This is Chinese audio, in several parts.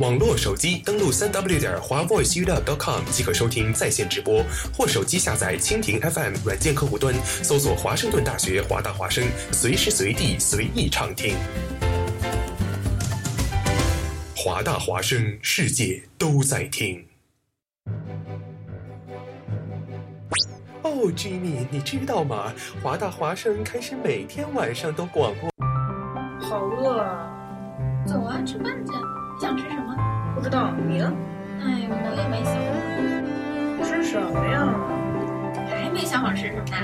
网络手机登录三 w 点华 voiceup.com 即可收听在线直播，或手机下载蜻蜓 FM 软件客户端，搜索华盛顿大学华大华声，随时随地随意畅听。华大华声，世界都在听。哦，Jimmy，你知道吗？华大华声开始每天晚上都广播。好饿啊！走啊，吃饭去。你想吃什么？不知道，你呢？哎，我也没想好。吃什么呀？还没想好吃什么呢？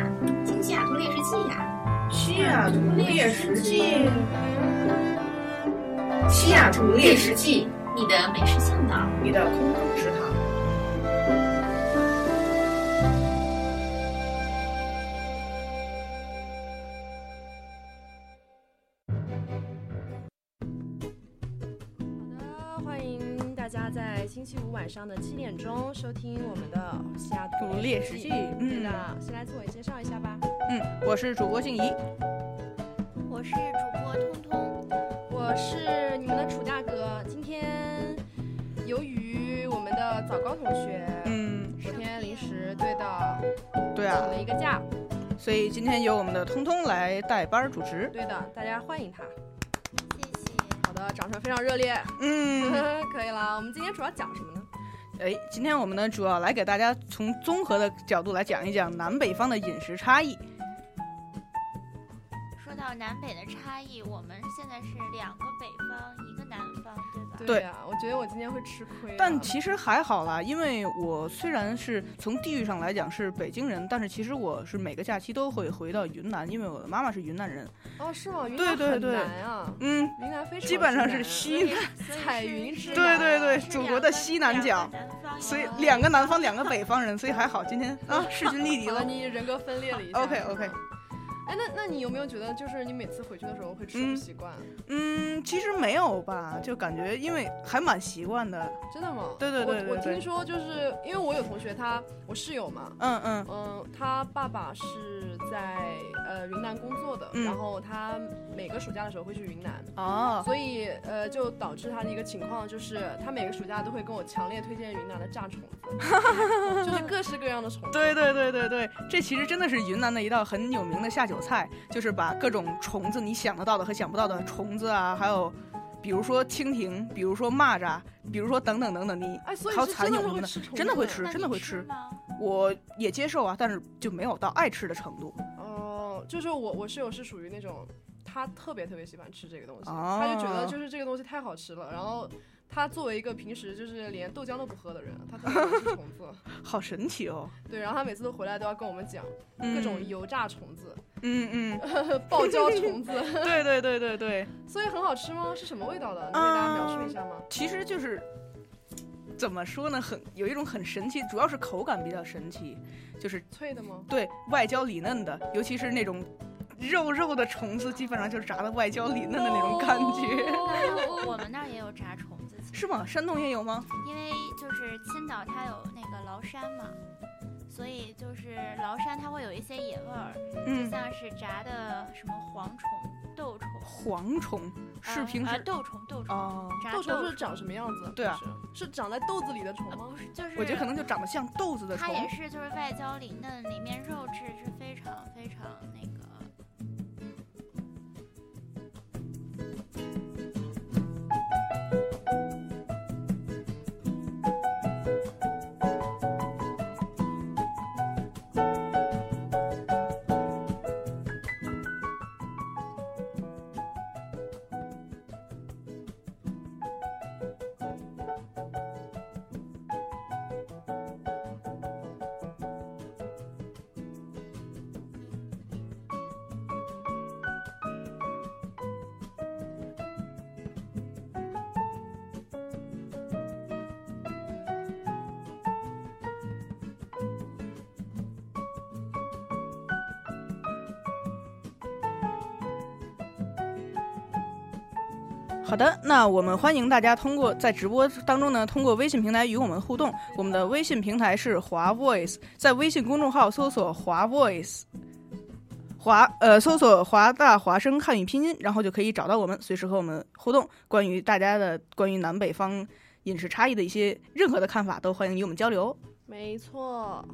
新西雅图猎食记呀。西雅图猎食记。西雅图猎食记，你的美食向导，你的空中食堂。上的七点钟收听我们的西雅图猎食记。嗯的，先来自我介绍一下吧。嗯，我是主播静怡，我是主播通通，我是你们的楚大哥。今天由于我们的早高同学，嗯，昨天临时对的，对啊，请了一个假，所以今天由我们的通通来代班主持。对的，大家欢迎他。谢谢。好的，掌声非常热烈。嗯，可以了。我们今天主要讲什么呢？哎，今天我们呢主要来给大家从综合的角度来讲一讲南北方的饮食差异。说到南北的差异，我们现在是两个北方，一个南方，对吧？对呀、我觉得我今天会吃亏、啊。但其实还好啦，因为我虽然是从地域上来讲是北京人，但是其实我是每个假期都会回到云南，因为我的妈妈是云南人。哦，是吗？云南很对对难啊。嗯，云南非常基本上是西南。彩云之对对对，祖国的西南角，所以两个南方，两个北方人，所以还好，今天 啊势均力敌了，了。你人格分裂了一下。OK OK，哎，那那你有没有觉得，就是你每次回去的时候会吃不习惯？嗯，其实没有吧，就感觉因为还蛮习惯的。真的吗？对对对我我听说就是因为我有同学他，我室友嘛，嗯嗯嗯，他爸爸是在呃云南工作的，嗯然后他每个暑假的时候会去云南。哦，所以，呃，就导致他的一个情况就是，他每个暑假都会跟我强烈推荐云南的炸虫子，就是各式各样的虫子。对对对对对，这其实真的是云南的一道很有名的下酒菜，就是把各种虫子你想得到的和想不到的虫子啊，还有比如说蜻蜓，比如说蚂蚱，比如说等等等等，你还有蚕蛹什么的真的会吃，真的会吃。我也接受啊，但是就没有到爱吃的程度。哦，就是我我室友是属于那种，他特别特别喜欢吃这个东西，哦他就觉得就是这个东西太好吃了，然后。他作为一个平时就是连豆浆都不喝的人，他特别吃虫子，好神奇哦！对，然后他每次都回来都要跟我们讲嗯各种油炸虫子、嗯嗯，爆椒虫子，对对对对对，所以很好吃吗？是什么味道的？能给大家描述一下吗？其实就是怎么说呢，很有一种很神奇，主要是口感比较神奇，就是脆的吗？对外焦里嫩的，尤其是那种肉肉的虫子，基本上就是炸的外焦里嫩的那种感觉。哦我们那儿也有炸虫是吗？山东也有吗？因为就是青岛它有那个崂山嘛，所以就是崂山它会有一些野味儿，就嗯，像是炸的什么蝗虫、豆虫，蝗虫是呃平时呃豆虫豆虫，哦，炸豆虫是长什么样子？对啊是，长在豆子里的虫吗呃不？是就是我觉得可能就长得像豆子的虫。它也是就是外焦里嫩，里面肉质是非常非常那个。好的，那我们欢迎大家通过在直播当中呢，通过微信平台与我们互动。我们的微信平台是华 Voice，在微信公众号搜索华 Voice，华呃搜索华大华声汉语拼音，然后就可以找到我们，随时和我们互动。关于大家的关于南北方饮食差异的一些任何的看法，都欢迎与我们交流。没错。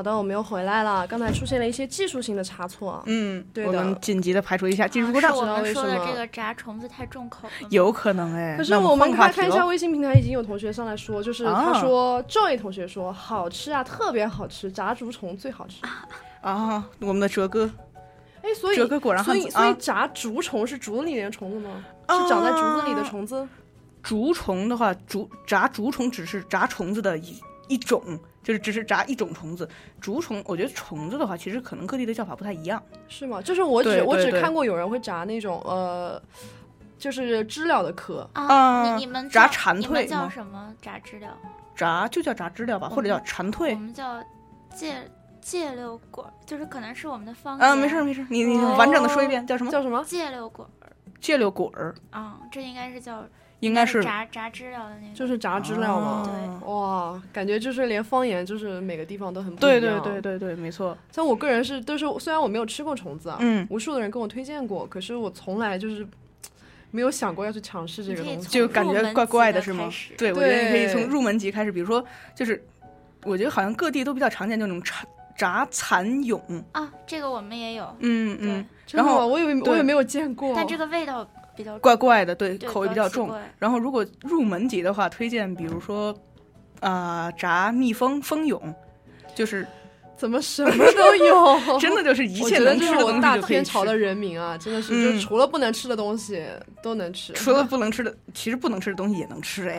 好的，我们又回来了。刚才出现了一些技术性的差错，嗯，对的们紧急的排除一下技术故障是，我们说的这个炸虫子太重口了。有可能哎。可是我我们换个话题看看一下微信平台，已经有同学上来说，就是他啊说 Joy 同学说好吃啊，特别好吃，炸竹虫最好吃。啊，我们的哲哥，哎，所以哲哥果然所以汉子啊。所以炸竹虫是竹子里面的虫子吗？啊是长在竹子里的虫子？竹虫的话，竹炸竹虫只是炸虫子的一一种，就是只是炸一种虫子。竹虫，我觉得虫子的话，其实可能各地的叫法不太一样。是吗？就是我只我只看过有人会炸那种呃，就是知了的壳。啊，啊你你们炸蝉蜕吗叫什么炸知了？炸就叫炸知了吧，或者叫蝉蜕。我们叫芥芥六果，就是可能是我们的方啊，言。没事儿没事儿，你你哦完整的说一遍，叫什么？叫什么？芥六果儿芥六果儿，啊，这应该是叫应该是炸炸知了的那个。就是炸知了嘛？对哇，感觉就是连方言，就是每个地方都很不一对样。对对。对对，没错。像我个人是，都是虽然我没有吃过虫子啊，嗯，无数的人跟我推荐过，可是我从来就是没有想过要去尝试这个东西。就感觉怪怪的是吗？对，我觉得你可以从入门级开始，比如说就是，我觉得好像各地都比较常见那种炸炸蚕蛹。啊，这个我们也有，嗯嗯，然后我以为我也没有见过。但这个味道比较怪怪的，对，对口味比较重。然后如果入门级的话，推荐比如说，啊、炸蜜蜂蜂蛹，就是怎么什么都有？真的就是一切能吃是我大的东西就可以吃。天朝的人民啊，真的是，嗯就除了不能吃的东西都能吃。除了不能吃的，其实不能吃的东西也能吃哎。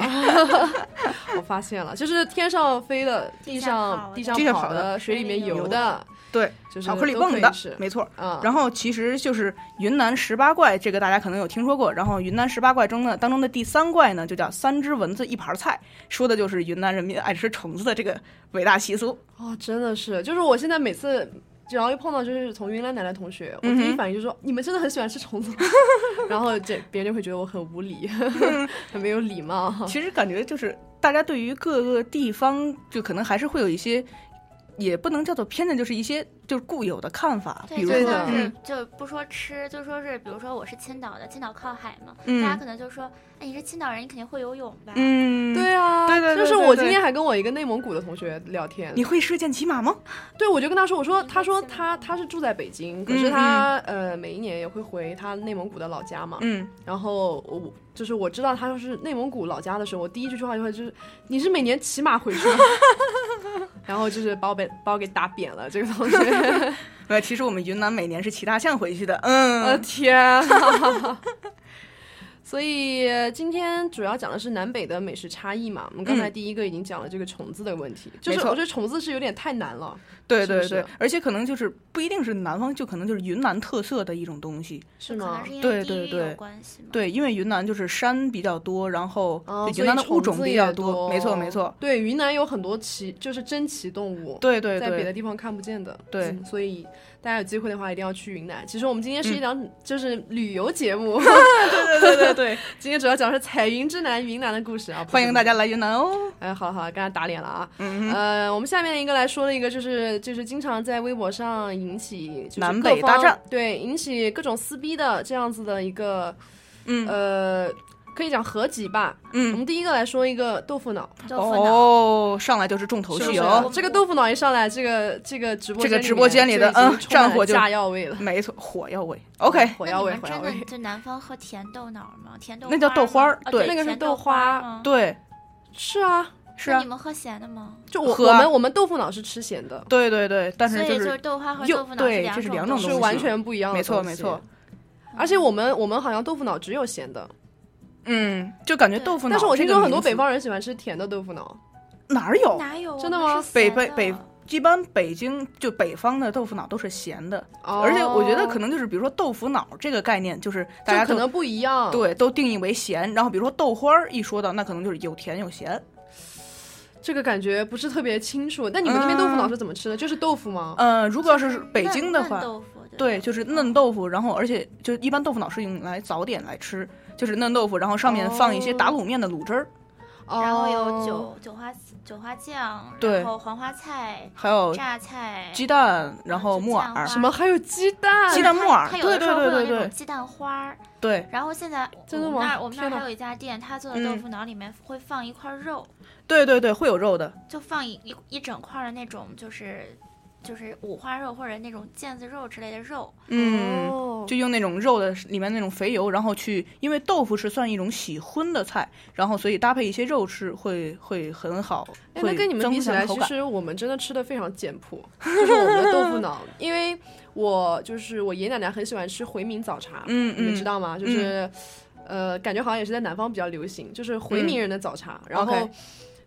我发现了，就是天上飞的、地上地上地上跑跑的、水里面游的，对，就是巧克力都蹦的没错。啊。然后其实就是云南十八怪，这个大家可能有听说过。然后云南十八怪中呢，当中的第三怪呢，就叫三只蚊子一盘菜，说的就是云南人民爱吃虫子的这个伟大习俗。哦，真的是，就是我现在每次只要一碰到就是从云南来的同学，我第一反应就是说、你们真的很喜欢吃虫子吗，然后这别人就会觉得我很无理，很没有礼貌。其实感觉就是大家对于各个地方，就可能还是会有一些，也不能叫做偏见，就是一些就是固有的看法，比对，如对就说是嗯就不说吃，就说是比如说我是青岛的，青岛靠海嘛，嗯大家可能就说，哎，你是青岛人，你肯定会游泳吧？嗯，对啊，对对对就是我今天还跟我一个内蒙古的同学聊天，你会射箭骑马吗？对我就跟他说，我说他说他他是住在北京，可嗯是他呃每一年也会回他内蒙古的老家嘛，嗯，然后我就是我知道他是内蒙古老家的时候，我第一句话就会就是你是每年骑马回去吗？然后就是把我被把我给打扁了，这个同学，呃，其实我们云南每年是骑大象回去的，嗯，天啊！所以今天主要讲的是南北的美食差异嘛。我们刚才嗯第一个已经讲了这个虫子的问题，就是我觉得虫子是有点太难了，对对对，而且可能就是不一定是南方，就可能就是云南特色的一种东西。是吗对对对关系。对，因为云南就是山比较多，然后云南的物种比较多，没错没错。对，云南有很多奇，就是珍奇动物，对对在别的，地方看不见的。对嗯所以大家有机会的话一定要去云南。其实我们今天是一嗯档就是旅游节目，对对对对对，今天主要讲的是彩云之南云南的故事啊。欢迎大家来云南哦。哎，好了好了，刚才打脸了啊。嗯哼，呃，我们下面一个来说了一个，就是就是经常在微博上引起就是南各方北大战，对，引起各种撕逼的这样子的一个嗯呃，可以讲合集吧。嗯我嗯，们第一个来说一个豆腐脑，豆腐脑，哦，上来就是重头戏哦。这个豆腐脑一上来，这个这个直播这个直播间里的嗯战火就炸药味了。没错，火药味。OK，火药味。真的就南方喝甜豆脑吗？甜豆那叫豆花儿对那个是豆豆花？对，是啊，是啊你，们喝咸的吗？就我啊我们我们豆腐脑是吃咸的，对对对，但是所以就是就是豆花和豆腐脑是两种东西是完全不一样的没错东西没错。而且我们我们好像豆腐脑只有咸的，嗯，就感觉豆腐脑。但是我听说很多北方方人喜欢吃甜的豆腐脑。哪儿有？哪有？真的吗北北北一般北京就北方的豆腐脑都是咸的，哦而且我觉得可能就是比如说豆腐脑这个概念，就是大家可能不一样。，对都定义为咸，然后比如说豆花儿一说到，那可能就是有甜有咸。这个感觉不是特别清楚。那你们那边豆腐脑是怎么吃的？就是豆腐吗？呃，如果要是北京的话，豆腐对，就是嫩豆腐，然后而且就一般豆腐脑是用来早点来吃，就是嫩豆腐，然后上面放一些打卤面的卤汁儿，然后有哦韭韭花韭花酱，对然后黄花菜、还有榨菜、鸡蛋，然后木耳，什么还有鸡蛋？鸡蛋木耳它有的时候会有对对对对对那种鸡蛋花儿。对然后现在我们那儿我们那儿还有一家店，他做的嗯豆腐脑里面会放一块肉，对对对，会有肉的，就放一一一整块儿的那种，就是就是五花肉或者那种腱子肉之类的肉。嗯。哦就用那种肉的里面那种肥油，然后去，因为豆腐是算一种喜荤的菜，然后所以搭配一些肉吃会会很好。哎，会那跟你们比起来，其实我们真的吃的非常简朴，就是我们的豆腐脑，因为我就是我爷爷奶奶很喜欢吃回民早茶，嗯你们嗯知道吗？就是、呃，感觉好像也是在南方比较流行，就是回民人的早茶，然后。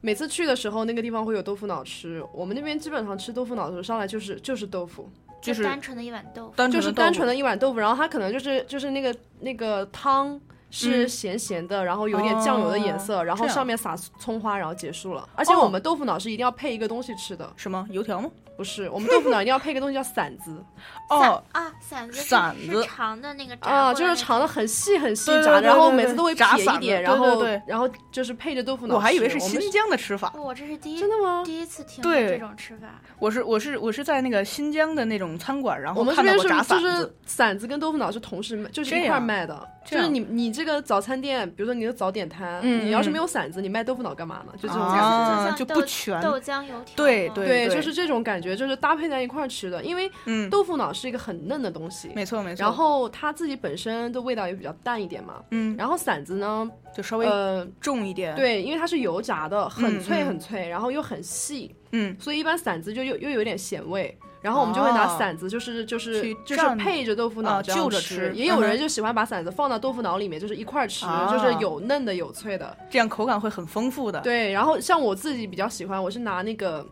每次去的时候，那个地方会有豆腐脑吃。我们那边基本上吃豆腐脑的时候，上来就是就是豆腐，就是单纯的一碗豆腐。就是单纯的一碗豆腐，然后它可能就是就是那个那个汤是嗯咸咸的，然后有点酱油的颜色，然后上面撒葱花，然后结束了。而且哦我们豆腐脑是一定要配一个东西吃的，什么油条吗？不是我们豆腐脑一定要配一个东西叫馓子 哦，啊，馓子是馓子长的那个炸啊，就是长的很细很细炸的，对对对然后每次都会撇一点，然后对对然后就是配着豆腐脑。我还以为是新疆的吃法，我这是第一真的吗？第一次听过对这种吃法。我是我是我是在那个新疆的那种餐馆，然后我们这边是看到过炸就是馓子。跟豆腐脑是同时卖，就是一块儿卖的。就是你你这个早餐店，比如说你的早点摊，嗯你要是嗯没有馓子，你卖豆腐脑干嘛呢？就这种感觉。啊，就不全。豆浆油条对对对，就是这种感觉，就是搭配在一块儿吃的。因为嗯，豆腐脑是一个很嫩的东西，没错没错。然后它自己本身的味道也比较淡一点嘛。嗯，然后馓子呢，就稍微呃，重一点。，对，因为它是油炸的，很嗯脆嗯很脆，然后又很细，嗯，所以一般馓子就又又有点咸味。然后我们就会拿哦馓子，就是就是去就是配着豆腐脑啊这样就着吃也有人就喜欢把馓子放到豆腐脑里面，就是一块儿吃，啊就是有嫩的有脆的。这样口感会很丰富的。，对，然后像我自己比较喜欢，我是拿那个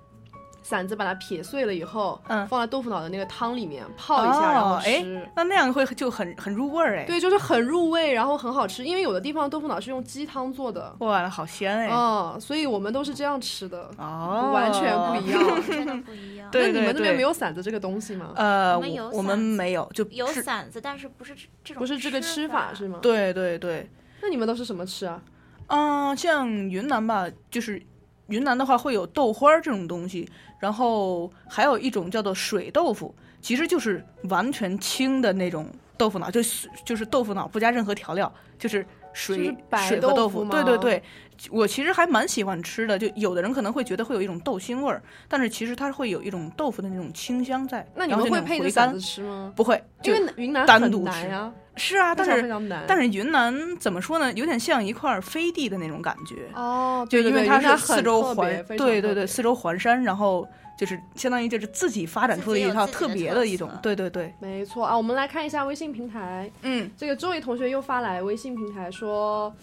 馓子把它撇碎了以后，嗯放在豆腐脑的那个汤里面泡一下，然后吃。那那样会就很很入味儿哎。，对，就是很入味，然后很好吃，因为有的地方豆腐脑是用鸡汤做的，哇，好鲜哎。嗯，所以我们都是这样吃的，哦，完全不一样。真的不一样。对那你们那边没有馓子这个东西吗？呃，我们有我我们没有，就有是馓子，但是不是这这种不是这个吃吃法是吗？。对对对，那你们都是什么吃啊？嗯、像云南吧，就是云南的话会有豆花儿这种东西，然后还有一种叫做水豆腐，其实就是完全清的那种豆腐脑，就是就是豆腐脑不加任何调料，就是水水和豆腐。对对对，我其实还蛮喜欢吃的。就有的人可能会觉得会有一种豆腥味儿，但是其实它会有一种豆腐的那种清香在。那你们会配着回甘馓子吃吗？不会，就因为云南单独吃难呀，是啊，但是。但是云南怎么说呢？有点像一块飞地的那种感觉。哦，就对对对因为它是四周环，对对对，四周环山，然后就是相当于就是自己发展出了一套特别的一种对对对，没错啊，我们来看一下微信平台，嗯，这个周伟同学又发来微信平台说，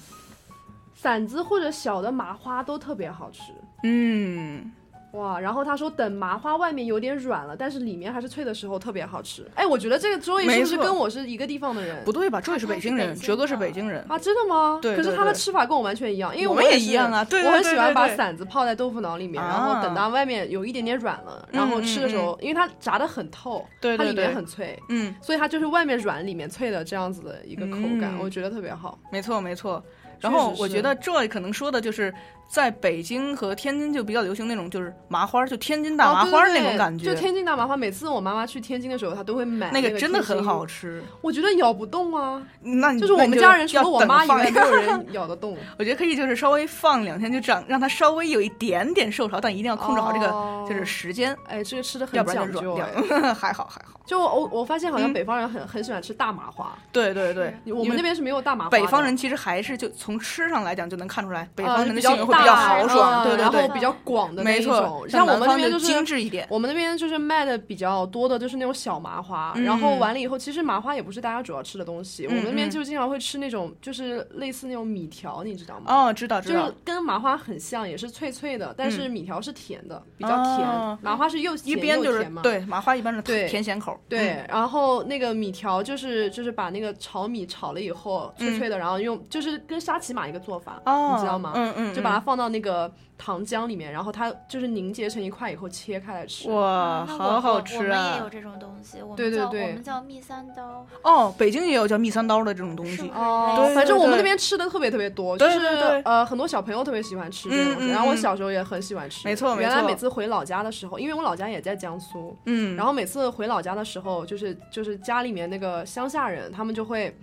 馓子或者小的麻花都特别好吃。嗯，哇，然后他说等麻花外面有点软了，但是里面还是脆的时候特别好吃。哎，我觉得这个周易是不是跟我是一个地方的人？不对吧？周也是北京人，哲哥是北京人，啊，真的吗？对可是他的对对对吃法跟我完全一样，因为我们也一样啊对对我很喜欢把对对对馓子泡在豆腐脑里面，然后啊等到外面有一点点软了，然后吃的时候，因为它炸的很透，对对它里面很脆，嗯，所以它就是外面软里面脆的这样子的一个口感，嗯我觉得特别好。没错没错。确然后我觉得这可能说的就是，在北京和天津就比较流行那种就是麻花，就天津大哦麻花那对对对种感觉，就天津大麻花，每次我妈妈去天津的时候，她都会买那个个真的很好吃。我觉得咬不动啊，那你就是我们家人除了我妈以外，没有人咬得动。我觉得可以，就是稍微放两天，就这样让它稍微有一点点受潮，但一定要控制好这个哦就是时间，哎，这个吃的很讲究就软哎。掉。还好还好，就我我发现好像嗯北方人很很喜欢吃大麻花，对对对，我们那边是没有大麻花。北方人其实还是就从吃上来讲就能看出来，北呃方人的性格会比较豪爽，嗯对对对，然后比较广的那种。。像像我们那边就是精致一点，我们那边就是卖的比较多的，就是那种小麻花，嗯然后完了以后，其实麻花也不是大家主要吃的东西，嗯我们那边嗯就经常会吃那种就是类似那种米条，你知道吗？哦，知道知道就是，跟麻花很像，也是脆脆的，但是米条是甜的，比较哦甜，麻花是又一边就是又甜嘛。对麻花一般是甜咸口，对，嗯，然后那个米条就是就是把那个炒米炒了以后脆脆的，然后用就是跟沙琪玛一个做法，哦，你知道吗？嗯嗯，嗯就把它放到那个糖浆里面，然后它就是凝结成一块以后切开来吃。哇，好好吃啊！我们也有这种东西，我们叫对对对我们叫蜜三刀。哦，北京也有叫蜜三刀的这种东西哦，反正我们那边吃的特别特别多，就是对对呃很多小朋友特别喜欢吃这种东西，然后我嗯小时候也很喜欢吃。没错没原来错每次回老家的时候，因为我老家也在江苏，嗯，然后每次回老家的时候，就是就是家里面那个乡下人，他们就会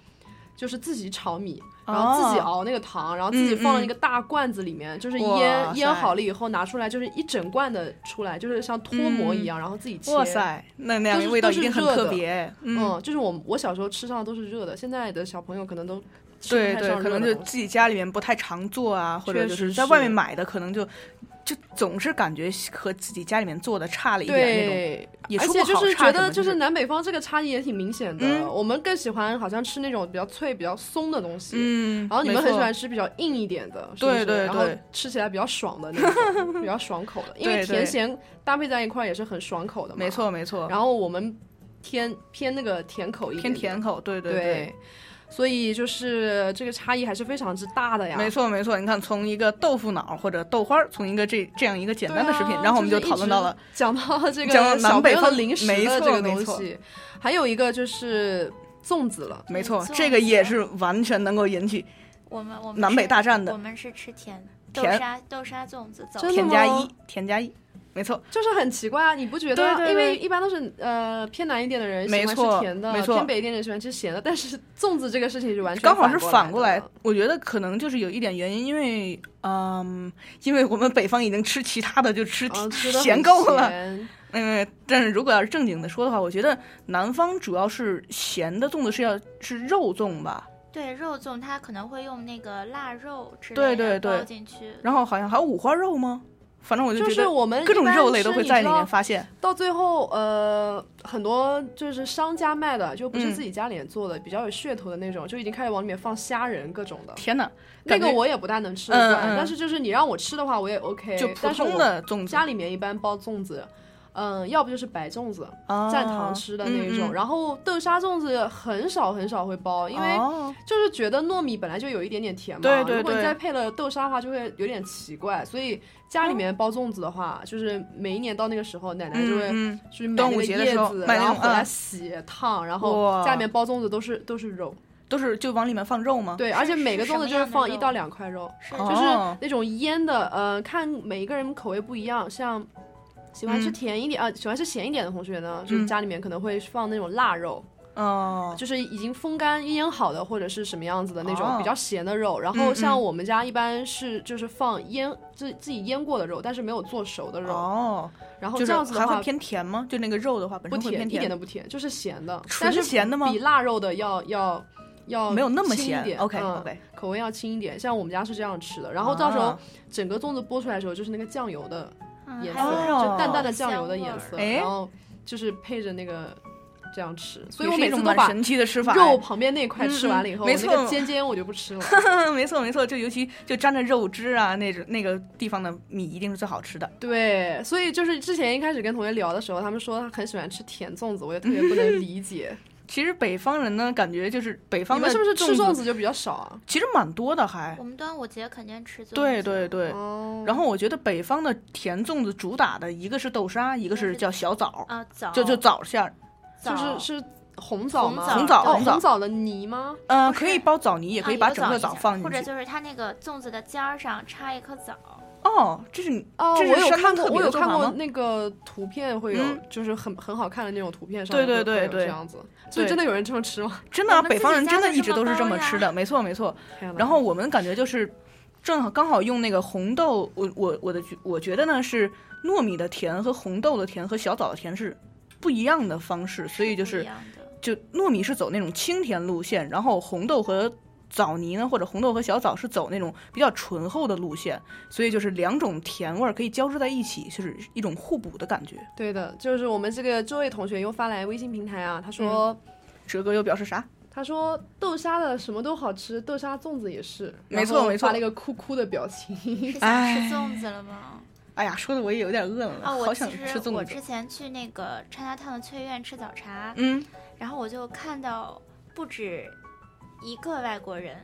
就是自己炒米，然后自己哦熬那个糖，然后自己放到一个大罐子里面，就是腌腌好了以后拿出来，就是一整罐的出来，就是像脱模一样，然后自己切。哇！塞，那那样味道一定很特别，嗯，嗯，就是我我小时候吃上的都是热的，现在的小朋友可能都对对，可能就自己家里面不太常做啊，或者就是在外面买的，可能就就总是感觉和自己家里面做的差了一点那种，对，也说不而且就是觉得就是南北方这个差异也挺明显的。嗯我们更喜欢好像吃那种比较脆、比较松的东西，嗯，然后你们很喜欢吃比较硬一点的，是不对是然后吃起来比较爽的那种，比较爽口的，因为甜咸搭配在一块儿也是很爽口的嘛。没。错没错，然后我们偏偏那个甜口一点，偏甜口，对对对。所以就是这个差异还是非常之大的呀。没错没错，你看从一个豆腐脑或者豆花儿，从一个这这样一个简单的食品，啊然后我们就讨论到了讲到这讲到个小朋友的南北方零食没错的这个没错东西，还有一个就是粽子了。没错，这个也是完全能够引起我们我们南北大战的我们是吃甜豆沙豆沙粽子，早真的添加一甜加一，没错，就是很奇怪啊，你不觉得？对对对因为一般都是呃偏南一点的人喜欢没错吃甜的，没错偏北一点的人喜欢吃咸的，但是粽子这个事情是完全刚好是反反过来我觉得可能就是有一点原因，因为嗯，因为我们北方已经吃其他的就吃嗯，吃的咸够了，嗯，但是如果要是正经的说的话，我觉得南方主要是咸的粽子是要是肉粽吧，对肉粽，它可能会用那个腊肉之类的对对。包进去。然后好像还有五花肉吗？反正我就就觉得是我们各种肉类都会在里面发现。到最后，呃，很多就是商家卖的，就不是嗯自己家里面做的，比较有噱头的那种，就已经开始往里面放虾仁各种的。天哪，那个我也不大能吃得惯，嗯嗯但是就是你让我吃的话，我也 OK。就普通但是我的粽子家里面一般包粽子，嗯，要不就是白粽子，啊蘸糖吃的那一种，嗯。嗯然后豆沙粽子很少很少会包，因为哦。就是觉得糯米本来就有一点点甜嘛，对对如果你再配了豆沙的话，就会有点奇怪。所以家里面包粽子的话，就是每一年到那个时候，奶奶就会嗯去买端午那个叶节的时候子，然后回来洗烫，然后家里面包粽子都是都是肉，都是就往里面放肉吗？对，而且每个粽子就是放一到？两块肉，就是那种腌的，呃，看每一个人口味不一样，像喜欢吃嗯。甜一点啊、喜欢吃咸一点的同学呢，就是嗯家里面可能会放那种腊肉，哦，就是已经风干腌好的或者是什么样子的那种哦。比较咸的肉。然嗯后像嗯我们家一般是就是放腌自自己腌过的肉，但是没有做熟的肉。哦，然后就这样子的话还会偏甜吗？就那个肉的话，本不甜，身会偏一点都不甜，就是咸的，纯但是咸的吗？比腊肉的要要要没有那么咸轻一点。OK 嗯 OK，口味要轻一点。像我们家是这样吃的，然后到时候啊整个粽子剥出来的时候，就是那个酱油的颜色，就淡淡的酱油的颜色，哎然后就是配着那个这样吃。所以我每次都把神奇的吃法。肉旁边那块嗯吃完了以后，嗯没我那个错尖尖我就不吃了。没错没错，就尤其就沾着肉汁啊，那种那个地方的米一定是最好吃的。对，所以就是之前一开始跟同学聊的时候，他们说他很喜欢吃甜粽子，我也特别不能 理解。其实北方人呢，感觉就是北方的你们是不是吃粽粽子就比较少啊？其实蛮多的还我。们端午节肯定吃粽子。对对对，哦，然后我觉得北方的甜粽子主打的一个是豆沙，一个是叫小枣，啊，枣就就枣馅儿，就是是红枣吗？红枣哦，红枣红枣的泥吗？嗯、可以包枣泥，也可以啊把整个枣放进去或者。就是它那个粽子的尖儿上插一颗枣。哦，这是你哦，这我有看过，我有看过那个图片，会有、嗯就是很很好看的那种图片上对面会会有对对对这样子。所以真的有人这么吃吗？真的啊、北方人真的一直都是这这么吃的，没错没错。然后我们感觉就是正好刚好用那个红豆，我我我的我觉得呢是糯米的甜和红豆的甜和小枣的甜是不一样的方式，所以就是就糯米是走那种清甜路线，然后红豆和枣泥呢，或者红豆和小枣是走那种比较醇厚的路线，所以就是两种甜味儿可以交织在一起，就是一种互补的感觉。对的，就是我们这个这位同学又发来微信平台啊，他说、哲哥又表示啥？他说豆沙的什么都好吃，豆沙粽子也是，没错没错发了一个哭哭的表情。是想吃哎粽子了吗？哎呀，说的我也有点饿了，啊，我好想吃粽子我之。前去那个 China Town 的翠苑吃早茶，嗯然后我就看到不止一个外国人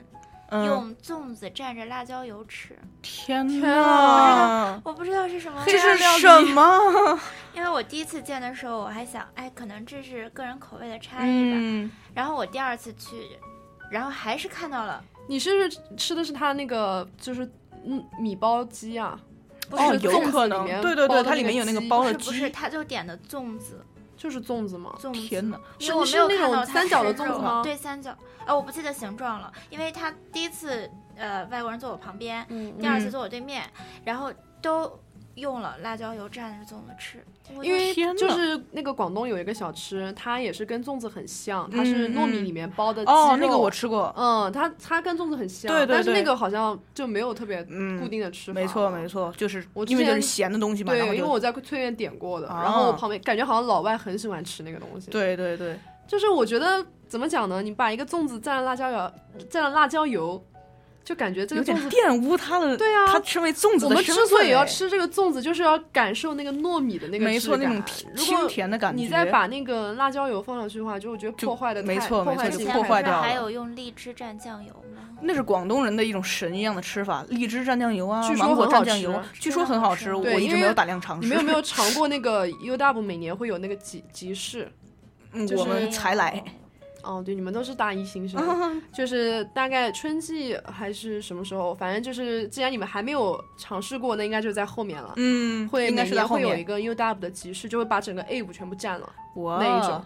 嗯，用粽子蘸着辣椒油吃，天天呐，我不知道是什么味这，是什么？因为我第一次见的时候，我还想，哎，可能这是个人口味的差异吧。嗯，然后我第二次去，然后还是看到了，你是不是吃的是他那个就是嗯米包鸡啊？不哦，有可能，对对对，它里面有那个包的是不是，鸡。他就点的粽子，就是粽子吗？粽子。天哪！是我没有是那种看到它三角的粽子吗对，三角。呃，我不记得形状了，因为他第一次呃外国人坐我旁边，嗯第二次嗯坐我对面，然后都用了辣椒油蘸着粽子吃，因为就是那个广东有一个小吃，它也是跟粽子很像，它是糯米里面包的鸡哦，那个肉我吃过。嗯，它它跟粽子很像，对对对但是那个好像就没有特别嗯固定的吃法。没错没。错，就是我为就是咸的东西嘛，对，因为我在翠苑点过的，哦然后我旁边感觉好像老外很喜欢吃那个东西。，对对对，就是我觉得怎么讲呢？你把一个粽子蘸了辣椒油，蘸了辣椒油，就感觉这有点个粽子。玷污它的，对啊它身为粽子我们之所以要吃这个粽子，就是要感受那个糯米的那个没错，那种甜清甜的感觉。你再把那个辣椒油放上去的话，就我觉得破坏的没错没错就破坏掉了还有用荔枝蘸酱油吗？那是广东人的一种神一样的吃法，荔枝蘸酱油啊，据说芒果蘸酱油，据说很好吃，我一直没有大量尝试。你们有没有尝过那个 UW 每年会有那个集集市？嗯？就是我们才来。哦，对，你们都是大一新生，嗯就是大概春季还是什么时候？反正就是，既然你们还没有尝试过，那应该就在后面了。嗯，会每应该是在后面。年会有一个 UW 的集市，就会把整个 A 五全部占了，哇，那一种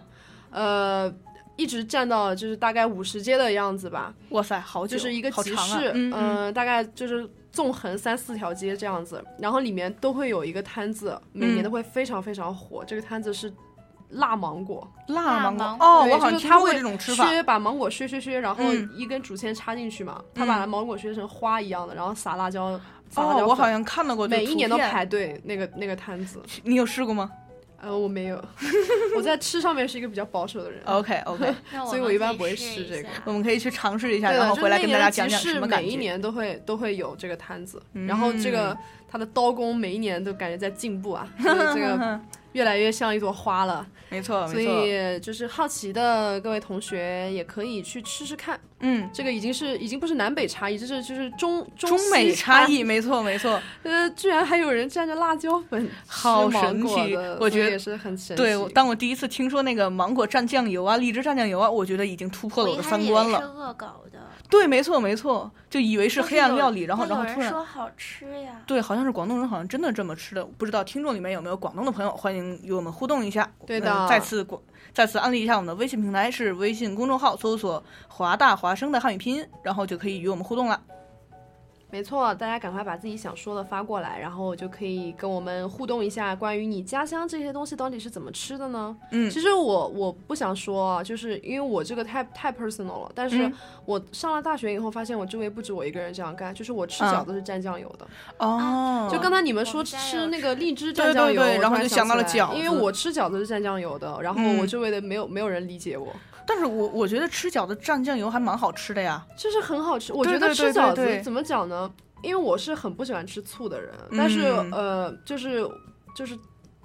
呃，一直占到就是大概五十街的样子吧，哇塞，好久，就是一个集市，嗯嗯呃，大概就是纵横三四条街这样子，然后里面都会有一个摊子，每年嗯都会非常非常火。这个摊子是辣芒果，辣芒果哦，对我好像就是它会听过这种吃法。削把芒果削削削，然后嗯一根竹签插进去嘛，他把芒果削成花一样的，然后撒辣椒，撒辣哦，椒。我好像看到过每一年都排队那个那个摊子，你有试过吗呃，我没有，我在吃上面是一个比较保守的人。？OK OK，所以我一般不会吃这个我们可以去尝试一下，然后回来跟大家讲讲什么感觉。每一年都会都会有这个摊子，然后这个嗯它的刀工每一年都感觉在进步啊，就是这个越来越像一朵花了。没错，所。以就是好奇的各位同学也可以去试试看。嗯，这个已经是已经不是南北差异，这是就是中中西美差异，没错，没错。呃，居然还有人蘸着辣椒粉 好吃芒神奇果我觉得也是很神奇。对，我当我第一次听说那个芒果蘸酱油啊、荔枝蘸酱油啊，我觉得已经突破了我的三观了。是恶搞的，对，没错，没错，就以为是黑暗料理，然后然后突然说好吃呀。对，好像是广东人，好像真的这么吃的。不知道听众里面有没有广东的朋友，欢迎与我们互动一下。对的嗯再次广再次安利一下我们的微信平台，是微信公众号搜索“华大华生”的汉语拼音，然后就可以与我们互动了。没错，大家赶快把自己想说的发过来，然后就可以跟我们互动一下，关于你家乡这些东西到底是怎么吃的呢？嗯。其实我我不想说啊，就是因为我这个太太 personal 了，但是嗯。我上了大学以后发现，我周围不止我一个人这样干，就是我吃嗯。饺子是蘸酱油的。哦，就刚才你们说吃那个荔枝蘸酱油，对对然后就想到了起来饺子因为我吃饺子是蘸酱油的，然后嗯。我周围的没有没有人理解我，但是我我觉得吃饺子蘸酱油还蛮好吃的呀。就是很好吃。我觉得吃饺子怎么讲呢？因为我是很不喜欢吃醋的人，但是嗯呃，就是就是。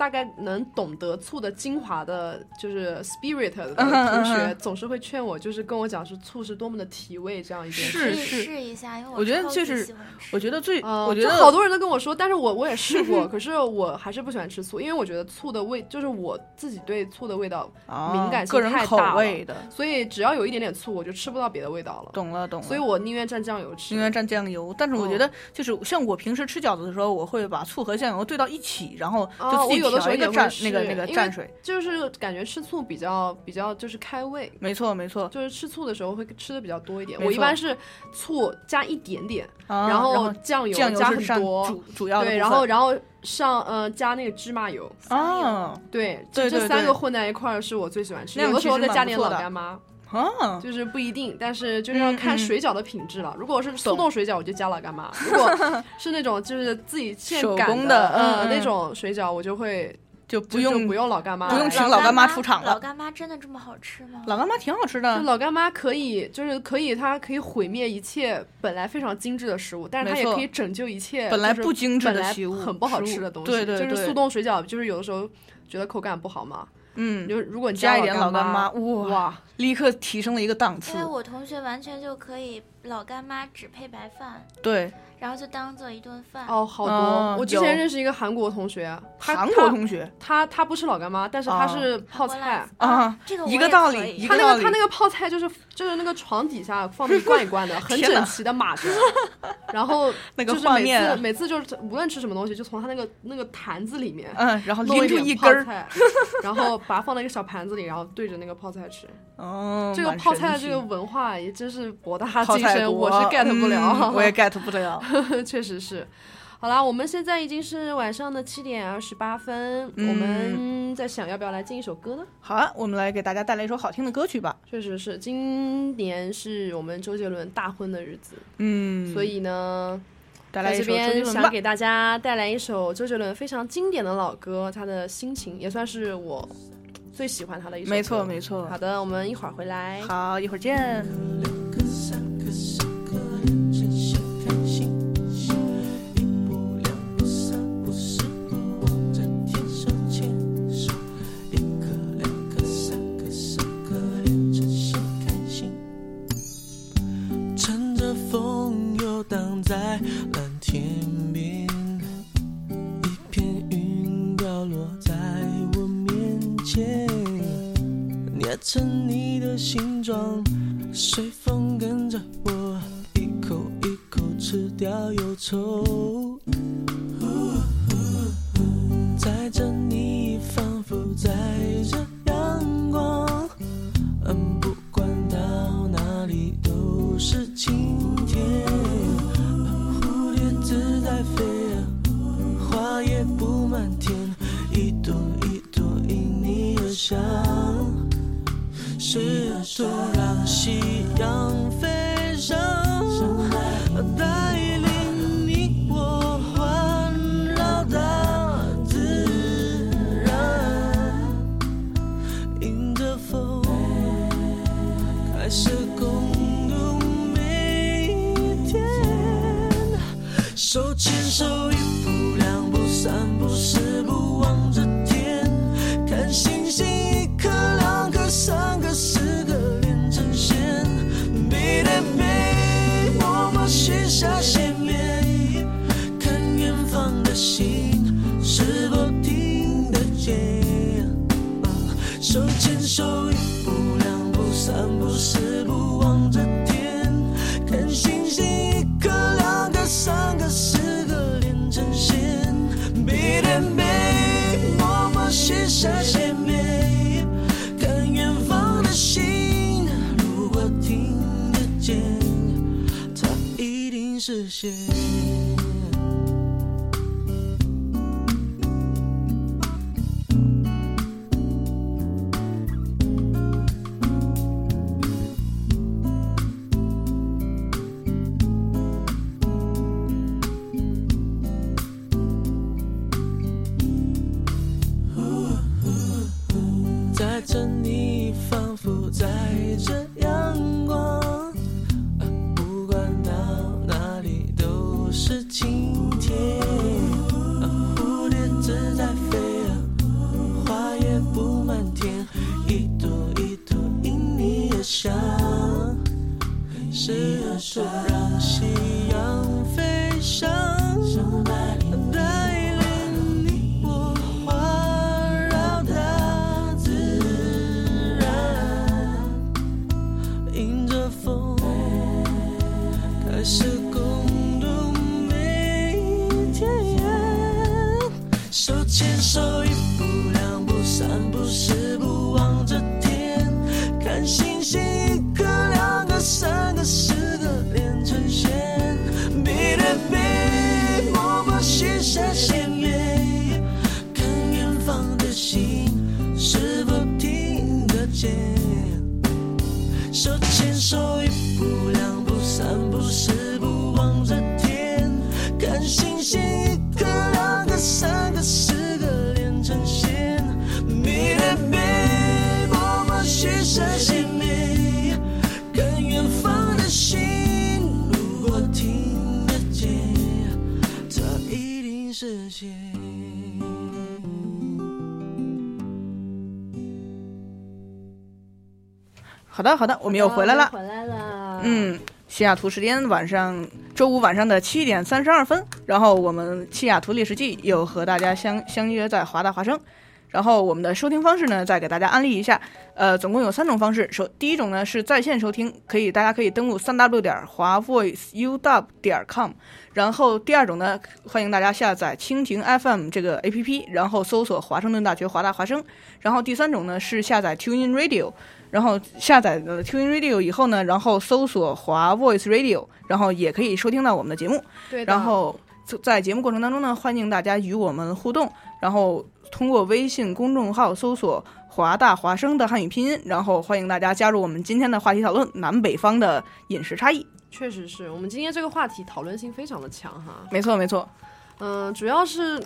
大概能懂得醋的精华的，就是 spirit 的同学，总是会劝我，就是跟我讲是醋是多么的提味这样一件事。试一下，因为我觉得超就是我觉得最，呃，我觉得好多人都跟我说，但是我我也试过，可是我还是不喜欢吃醋，因为我觉得醋的味，就是我自己对醋的味道啊敏感性个人口太大了味的，所以只要有一点点醋，我就吃不到别的味道了。懂了懂了。所以我宁愿蘸酱油吃。宁愿蘸酱油，但是我觉嗯得就是像我平时吃饺子的时候，我会把醋和酱油兑到一起，然后哦就自己我有的时候也会调一个蘸那个那个蘸水。就是感觉吃醋比较比较就是开胃，没错没错，就是吃醋的时候会吃的比较多一点。我一般是醋加一点点，啊然后后酱油酱油加很多，主主要对，然后然后上呃加那个芝麻油，啊对，对对对这三个混在一块儿是我最喜欢吃。那样有的时候再加点老干妈，啊，就是不一定，但是就是要看水饺的品质了。如果是速冻水饺，我就加老干妈；如果是那种就是自己现擀手工的的，嗯那种水饺，我就会就不用不用老干妈，不用请老老干妈妈出场了。老干妈真的这么好吃吗？老干妈挺好吃就的，老干妈可以，就是可以，它可以毁灭一切本来非常精致的食物，但是它也可以拯救一切本来不精致本来的食物很不好吃的东西。对对对就是速冻水饺，就是有的时候觉得口感不好嘛，嗯，就如果你加一点老老干妈，哇，立刻提升了一个档次因为。我同学完全就可以老干妈只配白饭，对，然后就当做一顿饭。哦，好多。嗯我之前有认识一个韩国同学，他韩国同学他他不吃老干妈，但是他哦是泡菜辣。啊，这个我一个道理，可以一个道理他那个他。那个泡菜就是就是那个床底下放的一罐一罐的，很整齐的码着，然后那个就是每画面啊次每次就是无论吃什么东西，就从他那个那个坛子里面嗯，然后弄拎出点一根儿，泡菜，然后把它放在一个小盘子里，然后对着那个泡菜吃。哦，这个泡菜的这个文化也真是博大精深，我是 get 不了，嗯我也 get 不了。确实是。好啦，我们现在已经是晚上的七点二十八分，嗯我们在想要不要来进一首歌呢？好啊，我们来给大家带来一首好听的歌曲吧。确实是，今年是我们周杰伦大婚的日子，嗯，所以呢，带来一首周杰在这边。想给大家带来一首周杰伦非常经典的老歌，他的心情也算是我最喜欢他的一首歌。没错没错好的，我们一会儿回来。好，一会儿见。乘着风游荡在成你的形状，随风跟着我，一口一口吃掉忧愁。视线。好的，好的，我们又回来了。回来了。嗯，西雅图时间晚上周五晚上的七点三十二分，然后我们西雅图历史记又和大家相相约在华大华生。然后我们的收听方式呢，再给大家安利一下，呃，总共有三种方式。首第一种呢是在线收听，可以大家可以登录三 w 点华 voiceuw 点 com。然后第二种呢，欢迎大家下载蜻蜓 FM 这个 APP，然后搜索华盛顿大学华大华声。然后第三种呢是下载 TuneIn Radio。然后下载了 TuneIn Radio 以后呢，然后搜索华 Voice Radio，然后也可以收听到我们的节目。对的。然后在节目过程当中呢，欢迎大家与我们互动，然后通过微信公众号搜索“华大华声”的汉语拼音，然后欢迎大家加入我们今天的话题讨论：南北方的饮食差异。确实是我们今天这个话题讨论性非常的强哈。没错，没错。嗯，主要是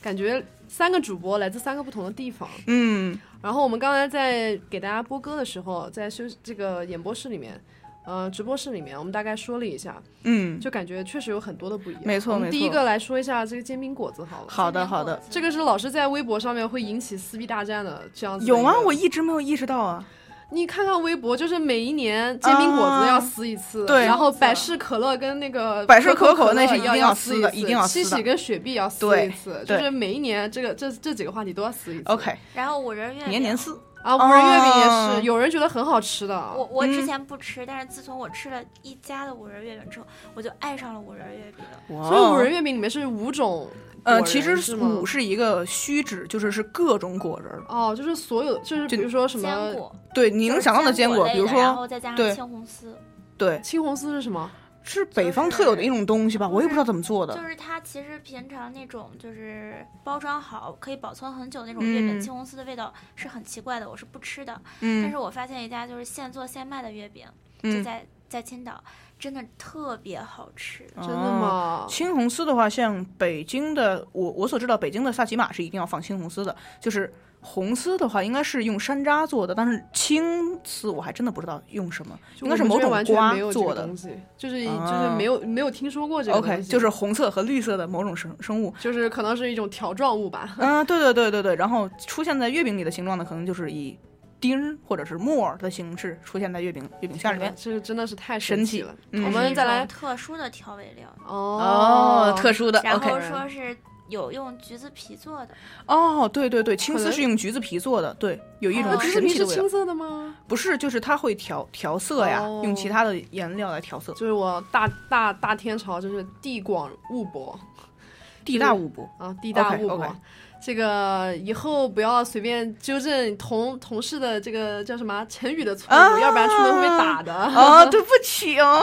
感觉三个主播来自三个不同的地方。嗯。然后我们刚才在给大家播歌的时候，在休这个演播室里面，呃，直播室里面，我们大概说了一下，嗯，就感觉确实有很多的不一样。没错，我们第一个来说一下这个煎饼果子好了。好的，好的。这个是老师在微博上面会引起撕逼大战的这样子。有吗？我一直没有意识到啊。你看看微博，就是每一年煎饼果子要撕一次，对，然后百事可乐跟那个百事可口那是一定要撕的，一定要撕。七喜跟雪碧要撕一次，就是每一年这个这这几个话题都要撕一次。OK。然后五仁月年年撕啊，五仁月饼也是，有人觉得很好吃的。我我之前不吃，但是自从我吃了一家的五仁月饼之后，我就爱上了五仁月饼。所以五仁月饼里面是五种。呃，其实五是一个虚指，就是是各种果仁哦，就是所有，就是比如说什么坚果，对，你能想到的坚果，比如说，然后再加上青红丝，对，青红丝是什么？是北方特有的一种东西吧，我也不知道怎么做的。就是它其实平常那种就是包装好可以保存很久那种月饼，青红丝的味道是很奇怪的，我是不吃的。嗯，但是我发现一家就是现做现卖的月饼，就在在青岛。真的特别好吃，真的吗？青红丝的话，像北京的，我我所知道，北京的萨琪玛是一定要放青红丝的。就是红丝的话，应该是用山楂做的，但是青丝我还真的不知道用什么，应该是某种瓜做的东西，就是就是没有没有听说过这个。OK，就是红色和绿色的某种生生物，就是可能是一种条状物吧。嗯，对对对对对，然后出现在月饼里的形状呢，可能就是以。丁儿或者是木耳的形式出现在月饼月饼馅里面，这真的是太神奇了。嗯、我们再来特殊的调味料哦，特殊的。然后说是有用橘子皮做的。哦，对对对，青丝是用橘子皮做的，对，有一种橘子皮是青色的吗？不是，就是它会调调色呀，哦、用其他的颜料来调色。就是我大大大天朝，就是地广物博，地大物博啊，地大物博。Okay, okay. 这个以后不要随便纠正同同事的这个叫什么成语的错误，啊、要不然出门会被打的。哦，对不起哦。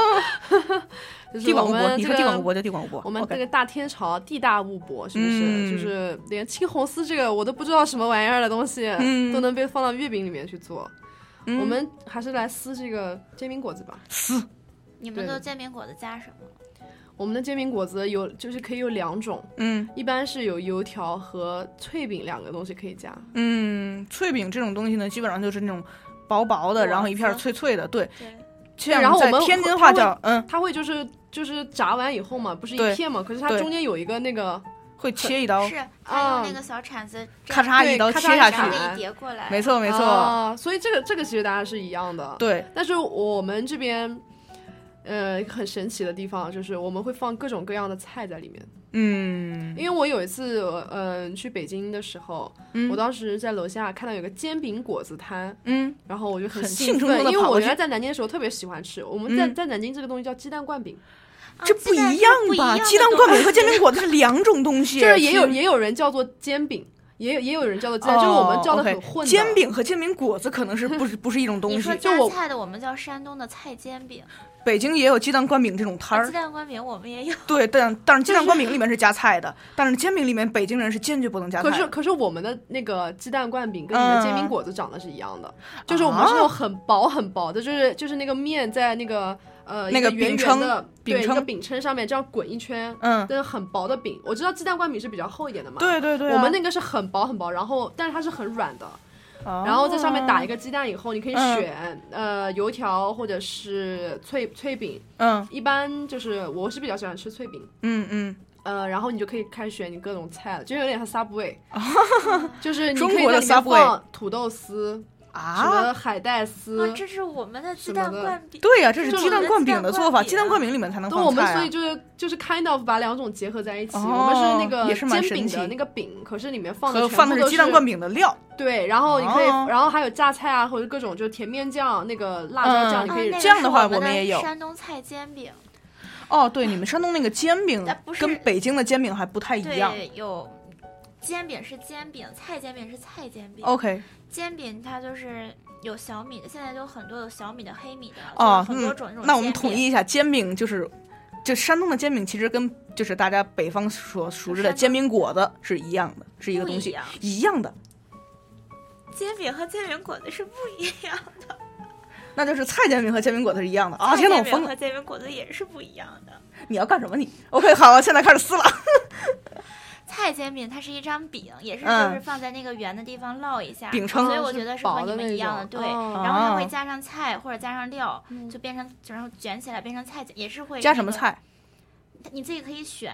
就是地广物博，我们这个你说地广物博就地广物博。我们这个大天朝地大物博，是不是？嗯就是连青红丝这个我都不知道什么玩意儿的东西，嗯 都能被放到月饼里面去做。嗯我们还是来撕这个煎饼果子吧。撕你们对的煎饼果子加什么？我们的煎饼果子有就是可以有两种，嗯一般是有油条和脆饼两个东西可以加。嗯，脆饼这种东西呢，基本上就是那种薄薄的，然后一片儿脆脆的，对。对，然后我们天津话叫嗯，它会就是就是炸完以后嘛，不是一片嘛，可是它中间有一个那个会切一刀，是他啊用那个小铲子咔嚓一刀咔嚓一下切下去叠过来，没错没错，啊，所以这个这个其实大家是一样的。对，但是我们这边，呃，很神奇的地方就是我们会放各种各样的菜在里面。嗯。因为我有一次，嗯、去北京的时候，嗯。我当时在楼下看到有个煎饼果子摊，嗯。然后我就很很兴奋，因为我原来在南京的时候特别喜欢吃。我们在、嗯。在南京这个东西叫鸡蛋灌饼，啊这不一样吧？样鸡蛋灌饼和煎饼果子是两种东西，就是也有也有人叫做煎饼，也有也有人叫做鸡蛋，就是我们叫的很混的。煎饼和煎饼果子可能是不是 不是一种东西。就我加菜的，我们叫山东的菜煎饼，北京也有鸡蛋灌饼这种摊儿啊鸡，蛋灌饼我们也有。对，但 但是鸡蛋灌饼里面是加菜的，但是煎饼里面北京人是坚决不能加菜的。可是可是我们的那个鸡蛋灌饼跟你们煎饼果子长得是一样的，就是我们是那种很薄很薄的，就是就是那个面在那个呃那个一圆圆饼铛的饼一个饼撑上面这样滚一圈，嗯，但是很薄的饼。我知道鸡蛋灌饼是比较厚一点的嘛，对对对啊，我们那个是很薄很薄，然后但是它是很软的，然然后在上面打一个鸡蛋以后，你可以嗯选、呃油条或者是脆脆饼，嗯一般就是我是比较喜欢吃脆饼。嗯嗯，呃，然后你就可以开始选你各种菜了，就有点像 Subway，就是你可以在里面放土豆丝、什啊，么海带啊丝，，这是我们的鸡蛋灌饼。对呀、这是鸡蛋灌饼的做法，鸡鸡蛋灌饼里面才能对，我们放菜啊。所以就是就是 kind of 把两种结合在一起。哦我们是那个也是蛮煎饼的那个饼，可是里面放的和全部都放的是鸡蛋灌饼的料，对，然后你可以，哦然后还有榨菜啊，或者各种就是甜面酱、那个辣椒酱，嗯你可以啊那个这样的话我我们也有山东菜煎饼，哦，对，你们山东那个煎饼跟北京的煎饼还不太一样。对，有煎饼是煎饼，菜煎饼是菜煎饼。OK，煎饼它就是有小米的，现在就有很多有小米的、黑米的，哦，很多嗯种那种。那我们统一一下，煎饼就是，就山东的煎饼其实跟就是大家北方所熟知的煎饼果子是一样的，是一个东西一样，一样的，煎饼和煎饼果子是不一样的。那就是菜煎饼和煎饼果子是一样的啊！天呐，我疯了！菜煎饼和煎饼果子也是不一样的。你要干什么你？OK，好，现在开始撕了。菜煎饼它是一张饼，也是嗯就是放在那个圆的地方烙一下，饼铛所以我觉得是和你们一样的，对。哦然后它哦会加上菜或者加上料，嗯就变成然后卷起来变成菜煎，也是会那个加什么菜？你自己可以选，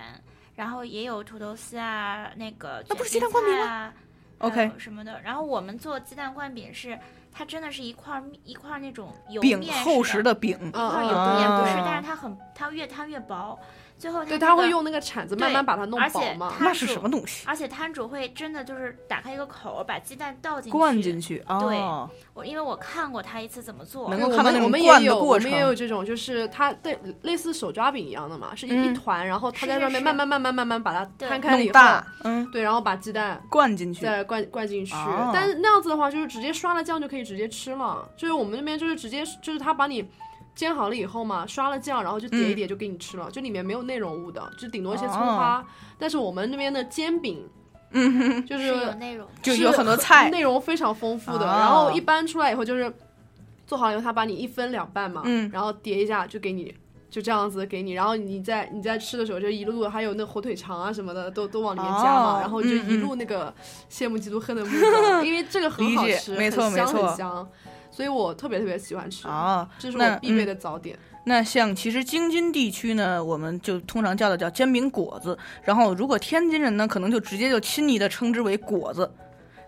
然后也有土豆丝啊，那个那不是卷心鸡蛋灌饼菜啊 OK 还有什么的。然后我们做鸡蛋灌饼是，它真的是一块儿一块儿那种油饼面厚似实的饼，嗯一块儿油嗯面不是啊，但是它很它越摊越薄，最后对，它那个他会用那个铲子慢慢把它弄薄嘛。那是什么东西？而且摊主会真的就是打开一个口，把鸡蛋倒进去。灌进去哦，我因为我看过他一次怎么做，能够看到那种们我们灌的过也有我们也有这种，就是它对类似手抓饼一样的嘛，是一、嗯一团，然后他在上面慢慢慢慢慢慢把它摊开了以后，弄大，嗯，对，然后把鸡蛋灌进去。再灌灌进去。哦但是那样子的话，就是直接刷了酱就可以直接吃了。就是我们那边就是直接就是他把你煎好了以后嘛，刷了酱，然后就叠一叠就给你吃了，就里面没有内容物的，就顶多一些葱花。但是我们那边的煎饼，嗯哼，就是有内容就有很多菜。内容非常丰富的。哦。然后一般出来以后就是做好以后，他把你一分两半嘛，嗯。然后叠一下就给你。就这样子给你，然后你在你在吃的时候，就一路还有那火腿肠啊什么的，都都往里面加嘛，哦然后就嗯一路那个羡慕嫉妒恨的目光，因为这个很好吃，解没错很香没错。很香，所以我特别特别喜欢吃，啊，这是那我必备嗯的早点。那像其实京津地区呢，我们就通常叫的叫煎饼果子，然后如果天津人呢，可能就直接就亲昵的称之为果子。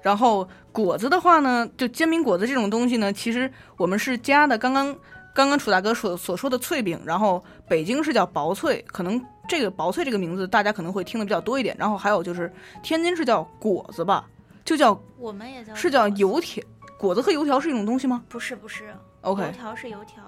然后果子的话呢，就煎饼果子这种东西呢，其实我们是加的刚刚刚刚楚大哥所所说的脆饼，然后北京是叫薄脆，可能这个薄脆这个名字大家可能会听的比较多一点。然后还有就是天津是叫果子吧，就叫我们也叫是叫油条，果子和油条是一种东西吗不是不是油？OK，条是油条，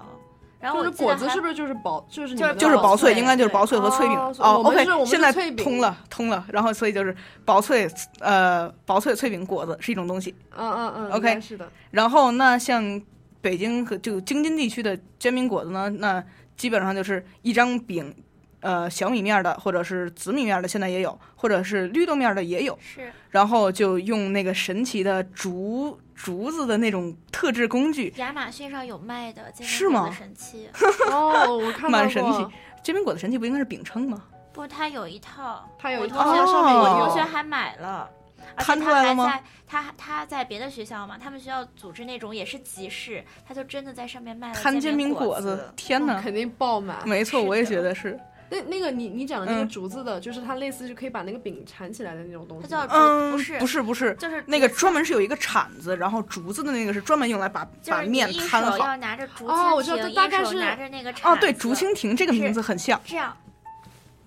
然后就是我记得还果子是不是就是薄，就是你就是就是薄脆，应该就是薄脆和脆饼。哦，OK，现在通了，通了。然后所以就是薄脆，呃，薄脆脆饼果子是一种东西。嗯嗯嗯 OK 是的，然后那像北京和就京津地区的煎饼果子呢，那基本上就是一张饼，呃，小米面儿的或者是紫米面儿的，现在也有，或者是绿豆面儿的也有。是然后就用那个神奇的竹竹子的那种特制工具，亚马逊上有卖的煎是吗饼果子神器，哦，我看到蛮神奇。煎饼果子神器不应该是饼铛吗？不是它有一套，它有一我同学套上面哦我有同学还买了。而且看出他还来了吗在他他在别的学校嘛，他们学校组织那种也是集市，他就真的在上面卖了摊煎饼果果子，天哪！肯定爆满。没错，我也觉得是。那那个你你讲的那个嗯竹子的，就是它类似就可以把那个饼缠起来的那种东西。它叫竹，嗯，不是不是不是，就是那个专门是有一个铲子，然后竹子的那个是专门用来把就是把面摊好。要拿着竹哦我知道它大概是拿着那个铲哦，对，竹蜻蜓这个名字很像，这样，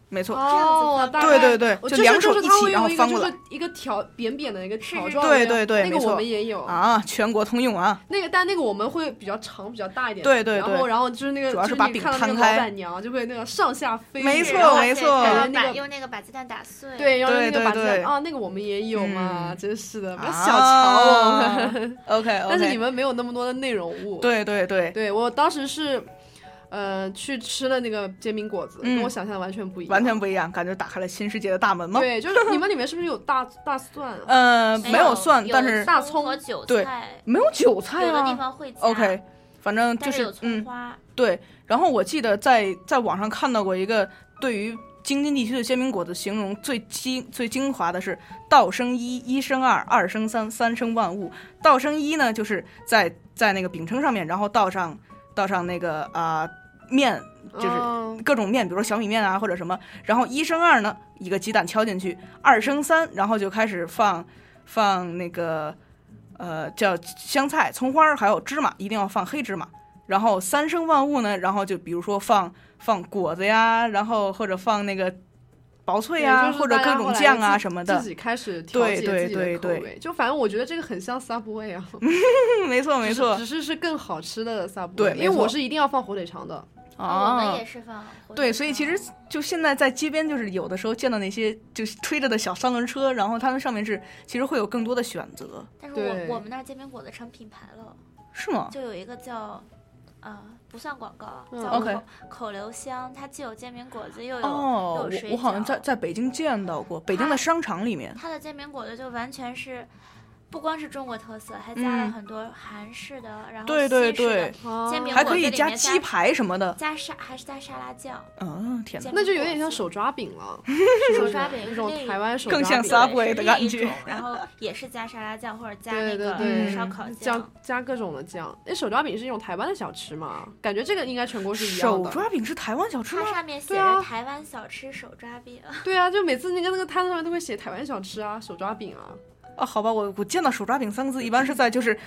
没错。哦，大概对对对，我就两手是一起，然它会用一个后翻过来就是。一个条扁扁的一个条状的那个，对对对，那个我们也有。啊，全国通用啊。那个但那个我们会比较长，比较大一点。对对对然后然后就是那个，主要是把饼你看到那个摊开老板娘就会那个上下飞跃。没错然后没错用那个把鸡蛋打碎，对，然后那个把鸡蛋啊，那个我们也有嘛，嗯真是的，不要啊小瞧我们。OK，但是你们没有那么多的内容物。对对对，对我当时是，呃，去吃了那个煎饼果子，嗯跟我想象的完全不一样。完全不一样，感觉打开了新世界的大门吗？对，就是你们里面是不是有大大蒜啊？呃，没没有蒜，但是大葱葱和韭对菜，没有韭菜有的地啊。方会 OK，反正就但是有葱嗯，花，对。然后我记得在在网上看到过一个对于京津地区的煎饼果子形容最精最精华的是道生一，一生二，二生三，三生万物。道生一呢，就是在在那个饼铛上面，然后倒上倒上那个啊、面，就是嗯各种面，比如说小米面啊或者什么。然后一生二呢，一个鸡蛋敲进去；二生三，然后就开始放放那个呃叫香菜、葱花儿还有芝麻，一定要放黑芝麻。然后三生万物呢，然后就比如说放放果子呀，然后或者放那个薄脆呀，或者各种酱啊什么的自。己开始调对对节自己的对对口味。就反正我觉得这个很像 Subway 啊，嗯，没错没错只是是是更好吃的 Subway。对因为我是一定要放火腿肠的。我啊们也。是放对，所以其实就现在在街边，就是有的时候见到那些就是推着的小三轮车，然后他们上面是其实会有更多的选择，但是我我们那儿煎饼果子成品牌了，是吗？就有一个叫。呃，不算广告，嗯叫口口留香，它既有煎饼果子，又有、哦，又有水我我好像在在北京见到过，北京的商场里面。它的煎饼果子就完全是，不光是中国特色，还加了嗯很多韩式的，然后对对西式的对哦煎饼果还可以子里面加鸡排什么的。加沙还是加沙拉酱，嗯，天哪！那就有点像手抓饼了，手抓饼那种台湾手更像抓饼 Subway 的感觉 然后也是加沙拉酱或者加对对那个对，烧烤酱加各种的酱。那手抓饼是一种台湾的小吃嘛？感觉这个应该全国是一样的。手抓饼是台湾小吃吗？它上面写着台湾小吃手抓饼，对啊，就每次那个那个摊子上面都会写台湾小吃啊，手抓饼啊。哦，好吧，我我见到手抓饼三个字，一般是在就是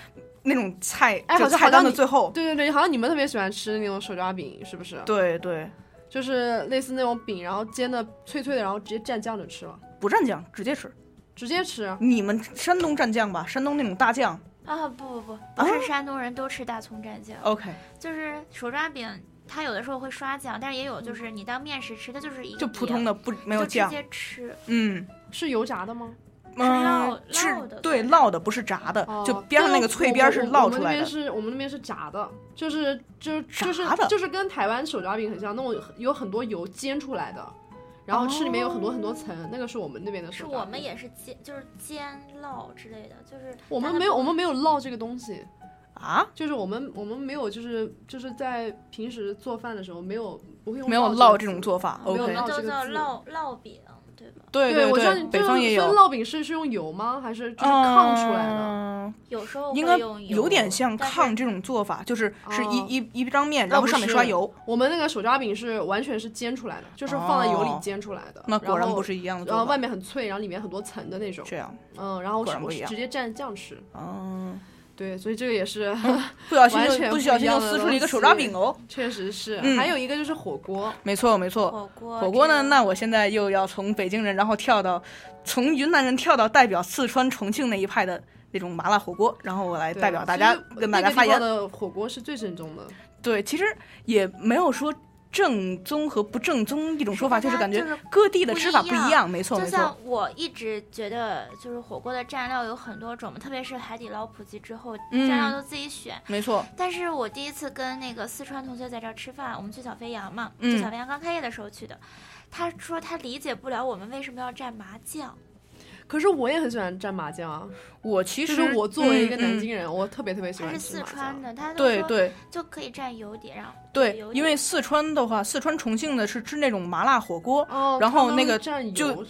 那种菜，哎就菜单好像菜单的最后。对对对，好像你们特别喜欢吃那种手抓饼，是不是？对对，就是类似那种饼，然后煎的脆脆的，然后直接蘸酱就吃了，不蘸酱，直接吃。直接吃。你们山东蘸酱吧？山东那种大酱。啊不不不，不是山东人都吃大葱蘸酱，OK，就是手抓饼，它有的时候会刷酱，但是也有就是你当面食吃，它就是一个就普通的不没有酱直。接吃，嗯是油炸的吗？嗯烙，是烙的对烙的，不是炸的，哦就边上那个脆边是烙的我们那边烙出来的。是我们那边是炸的，就是就是就是就是跟台湾手抓饼很像，那种有很多油煎出来的，然后吃里面有很多很多层，那个是我们那边的是手抓饼。我们也是煎，就是煎烙之类的，就是我们没有我们没有烙这个东西，啊，就是我们我们没有就是就是在平时做饭的时候没有不会用没有烙烙这种做法。没有烙我们都叫这个烙烙饼，对吧？对对，我知道对，你北方也有。烙饼是是用油吗？还是就是炕出来的？嗯，有时候应该有点像炕这种做法，就是是一哦一一张面，然后上面刷油。我们那个手抓饼是完全是煎出来的，就是放在油里哦煎出来的。那果然不是一样的然后外。面很脆，然后里面很多层的那种。这样，嗯，然后我果然不一样直接蘸酱吃。嗯，对，所以这个也是，不小心就不小心就撕出了一个手抓饼哦。确实是。嗯还有一个就是火锅，没错没错，火锅火锅呢，那我现在又要从北京人，然后跳到从云南人跳到代表四川、重庆那一派的那种麻辣火锅，然后我来代表大家跟大家发言那个。的火锅是最正宗的。对，其实也没有说正宗和不正宗一种说法，就是感觉各地的吃法不一样，没错就没错像。我一直觉得，就是火锅的蘸料有很多种，特别是海底捞普及之后，嗯蘸料都自己选。没错，但是我第一次跟那个四川同学在这儿吃饭，我们去小肥羊嘛，嗯就小肥羊刚开业的时候去的。他说他理解不了我们为什么要蘸麻酱，可是我也很喜欢蘸麻酱啊，我其实我作为一个南京人，我特别特别喜他是四欢吃麻酱。川的，他都说对对就可以蘸油碟，然后对，因为四川的话，四川重庆的是吃那种麻辣火锅，哦，然后那个蘸就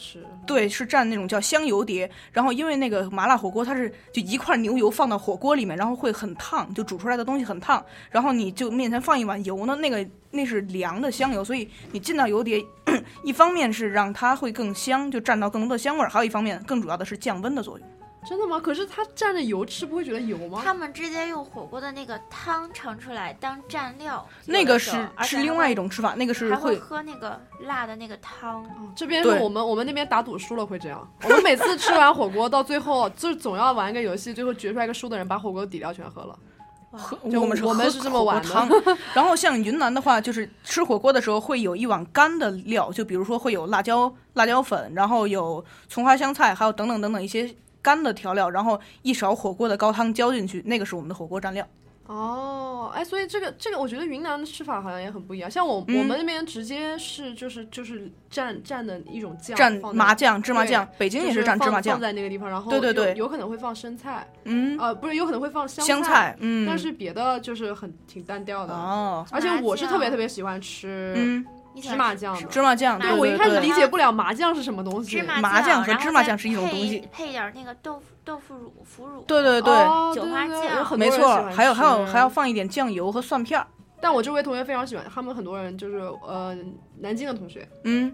对，是蘸那种叫香油碟。然后因为那个麻辣火锅，它是就一块牛油放到火锅里面，然后会很烫，就煮出来的东西很烫。然后你就面前放一碗油呢，那个那是凉的香油，所以你进到油碟，一方面是让它会更香，就蘸到更多的香味儿；还有一方面，更主要的是降温的作用。真的吗？可是它蘸着油吃，不会觉得油吗？他们直接用火锅的那个汤盛出来当蘸料，那个是是另外一种吃法，那个是还会会喝那个辣的那个汤。哦这边对我们我们那边打赌输了会这样，我们每次吃完火锅到最后，就总要玩一个游戏，最后决出来一个输的人把火锅底料全喝了。喝我们是我们是这么玩的汤。然后像云南的话，就是吃火锅的时候会有一碗干的料，就比如说会有辣椒、辣椒粉，然后有葱花香菜，还有等等等等一些干的调料，然后一勺火锅的高汤浇进去，那个是我们的火锅蘸料。哦，哎，所以这个这个，我觉得云南的吃法好像也很不一样。像我、嗯我们那边直接是就是就是蘸蘸的一种酱，蘸麻酱、芝麻酱，北京也是蘸芝麻酱。在那个地方，然后对对对有可能会放生菜，嗯，呃，不是，有可能会放香香菜，嗯，但是别的就是很挺单调的。哦，而且我是特别特别喜欢吃嗯，芝麻酱的。芝麻酱，对对，我一开始理解不了麻酱是什么东西。芝麻麻酱和芝麻酱是一种东西配点儿那个豆腐豆腐乳、腐乳。对对对，哦酒花酱有很多没错还有还有还要放一点酱油和蒜片儿。但我周围同学非常喜欢，他们很多人就是呃南京的同学，嗯，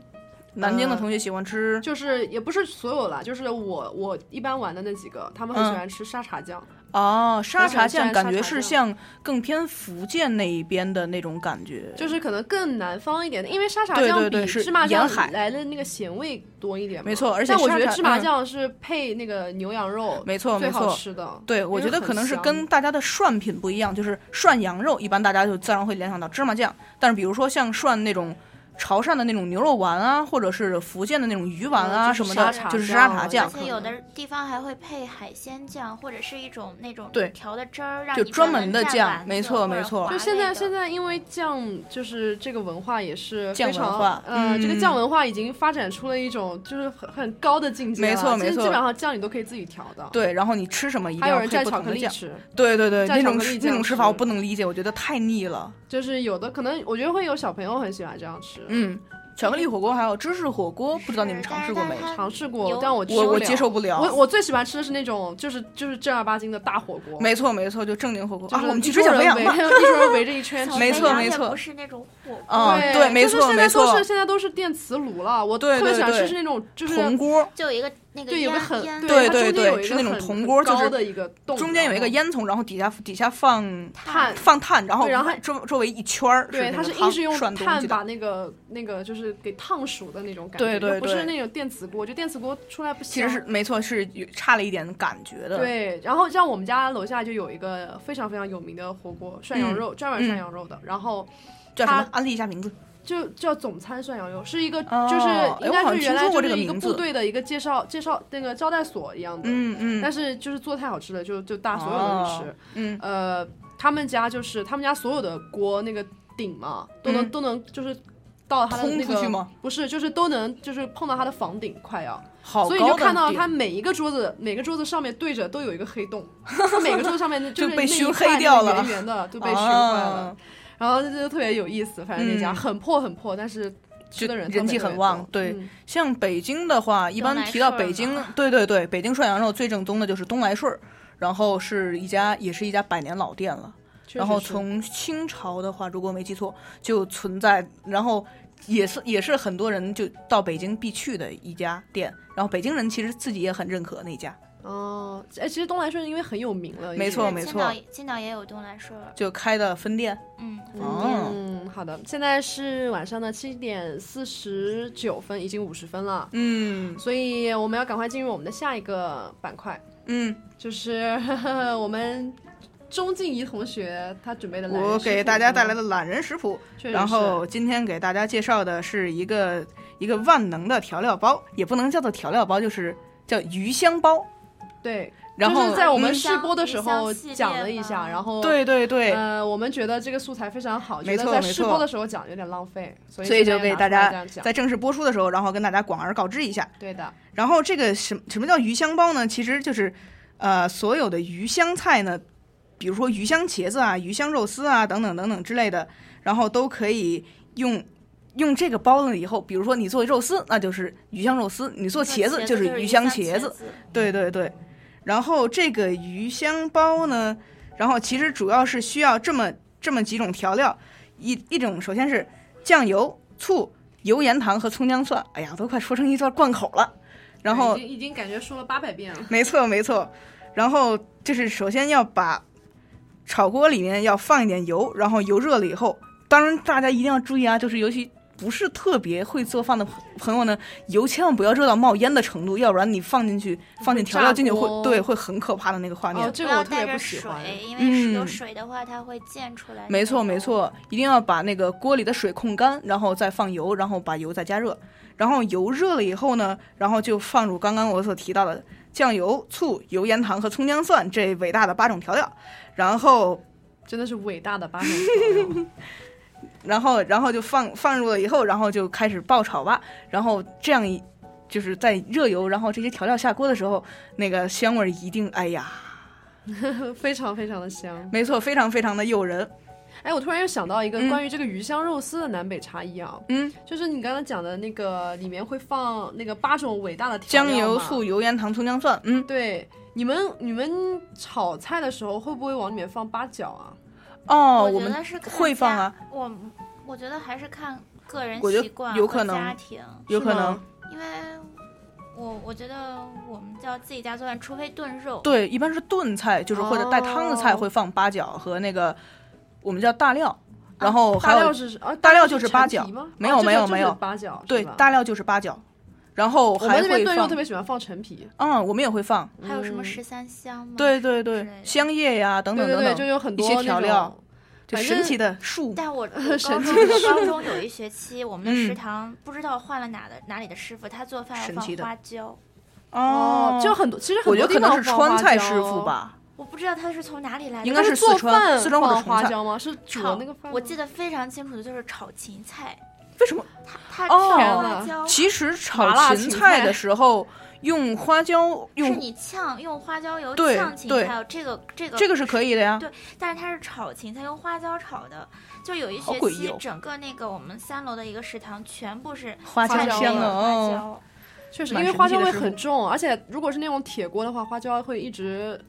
南京的呃同学喜欢吃就是也不是所有啦，就是我我一般玩的那几个，他们很喜嗯欢吃沙茶酱。哦，沙茶酱感觉是像更偏福建那一边的那种感觉，就是可能更南方一点的，因为沙茶酱比芝麻酱沿海来的那个咸味多一点。没错而且我觉得芝麻嗯酱是配那个牛羊肉没错没错。吃的。对，我觉得可能是跟大家的涮品不一样，就是涮羊肉，一般大家就自然会联想到芝麻酱，但是比如说像涮那种潮汕的那种牛肉丸啊，或者是福建的那种鱼丸啊嗯什么的就是沙茶酱而，且有的地方还会配海鲜酱，或者是一种那种对调的汁儿，让就你专门的蘸酱没错没错就现在现在因为酱就是这个文化也是酱非常文化呃，这个嗯酱文化已经发展出了一种就是很很高的境界了没错没错现在基本上酱你都可以自己调的。，对，然后你吃什么一定要蘸不同的酱，巧克力吃，对对对，蘸那种巧克力酱那种吃法我不能理解，我觉得太腻了。就是有的可能我觉得会有小朋友很喜欢这样吃。嗯，巧克力火锅还有芝士火锅，不知道你们尝试过没？尝试过，但我我我接受不了。我我最喜欢吃的是那种就是就是正儿八经的大火锅，没错没错，就正经火锅啊，就是我们去一吃小肥羊吧。一桌人围着一圈 吃。没错没错也不是那种火锅，啊，对对，没就是现在都错没错是，现在都是电磁炉了。我特别喜欢吃是那种就是铜锅，就有一个那个对有个烟烟很对对对是那种铜锅就是高的一个洞，中间有一个烟囱，然后底下底下放炭放炭，然后然后它周周围一圈儿，对，它是硬是用涮东西的炭把那个那个就是给烫熟的那种感觉，对对就不是那种电磁锅，就电磁锅出来不行其实是没错，是有差了一点感觉的。，对，然后像我们家楼下就有一个非常非常有名的火锅涮羊嗯肉，专门涮嗯羊肉的，然后叫什么？安利一下名字。就叫总餐涮羊肉，是一个哦就是哎应该是原来就是一个部队的一个介绍介绍那个招待所一样的，嗯嗯，但是就是做太好吃了，就就大家所有人都去吃呃，他们家就是他们家所有的锅那个顶嘛，都能、嗯。都能就是到他的那个？不是，就是都能就是碰到他的房顶快要，好所以你就看到他每一个桌子每个桌子上面对着都有一个黑洞，他每个桌子上面 就是黑掉了圆圆的都被 熏坏了啊，然后这就特别有意思，反正那家、嗯很破很破，但是人人气很旺对嗯像北京的话，一般提到北京，对对对，北京涮羊肉最正宗的就是东来顺儿，然后是一家也是一家百年老店了。然后确实是从清朝的话，如果没记错，就存在，然后也是也是很多人就到北京必去的一家店。然后北京人其实自己也很认可那家，哦，哎，其实东来顺因为很有名了，没错没错青岛也青岛也有东来顺，就开的分店。嗯，哦嗯，好的，现在是晚上的七点四十九分，已经五十分了，嗯所以我们要赶快进入我们的下一个板块，嗯，就是 我们钟静怡同学她准备的我给大家带来的懒人食谱，然后今天给大家介绍的是一个一个万能的调料包，也不能叫做调料包，就是叫鱼香包。对，然后就是在我们嗯试播的时候讲了一下，然后对对对，呃，我们觉得这个素材非常好，没觉得在错没错试播的时候讲有点浪费，所以所以就给大家在正式播出的时候，然后跟大家广而告之一下。对的，然后这个什什么叫鱼香包呢？其实就是，呃，所有的鱼香菜呢，比如说鱼香茄子啊、鱼香肉丝啊等等等等之类的，然后都可以用用这个包了以后，比如说你做肉丝，那就是鱼香肉丝；你做茄子就是鱼香茄茄子。，对对对。然后这个鱼香包呢，然后其实主要是需要这么这么几种调料，一一种首先是酱油、醋、油盐糖和葱姜蒜。哎呀，都快说成一段贯口了。然后已经已经感觉说了八百遍了，没错，没错。然后就是首先要把炒锅里面要放一点油，然后油热了以后，当然大家一定要注意啊，就是尤其不是特别会做饭的朋朋友呢，油千万不要热到冒烟的程度，要不然你放进去放进调料进去会对会很可怕的那个画面。哦，这个我特别不喜欢。水，因为是有嗯水的话，它会溅出来。没错，没。错，一定要把那个锅里的水控干，然后再放油，然后把油再加热，然后油热了以后呢，然后就放入刚刚我所提到的酱油、醋、油盐糖和葱姜蒜这伟大的八种调料，然后真的是伟大的八种调料 然后然后就放放入了以后，然后就开始爆炒吧，然后这样一就是在热油，然后这些调料下锅的时候，那个香味儿一定，哎呀，非常非常的香。没错，非常非常的诱人。哎，我突然又想到一个嗯关于这个鱼香肉丝的南北差异啊，嗯，就是你刚才讲的那个里面会放那个八种伟大的调料酱油、醋、油盐糖、葱姜蒜，嗯，对，你们你们炒菜的时候会不会往里面放八角啊？哦，我我们觉得是会放啊，我我觉得还是看个人习惯和有可能家庭，有可能是吗？因为我我觉得我们叫自己家做饭，除非炖肉，对，一般是炖菜，就是或者带汤的菜哦。会放八角和那个我们叫大料，然后还有大料是啊，大料就是八角吗？没有没有没有八角，对大料就是八角，然后我还会们那边炖肉特别喜欢放陈皮，嗯，我们也会放，还有什么嗯十三香吗？对对对香叶呀等等等等，就有很多一些调料，就反正神奇的树，但我 我高神中奇的我高中有一学期，我们的食嗯堂不知道换了哪的哪里的师傅，他做饭要放神奇的花椒，哦，就很多，其实很我觉得可多地方能是川放花椒菜师傅。吧，我不知道他是从哪里来的。应该是四川饭四川或者放重菜花椒吗？是炒那个饭？我记得非常清楚的就是炒芹菜，为什么？他哦他天哪炒花椒，其实炒芹菜的时候用花椒用是用你呛用花椒油对对炝芹菜，这个这个这个是可以的呀，对但是它是炒芹菜，用花椒炒的。就有一学期整个那个我们三楼的一个食堂全部是花椒香的哦花椒。确实，因为花椒味很重，而且如果是那种铁锅的话，花椒会一直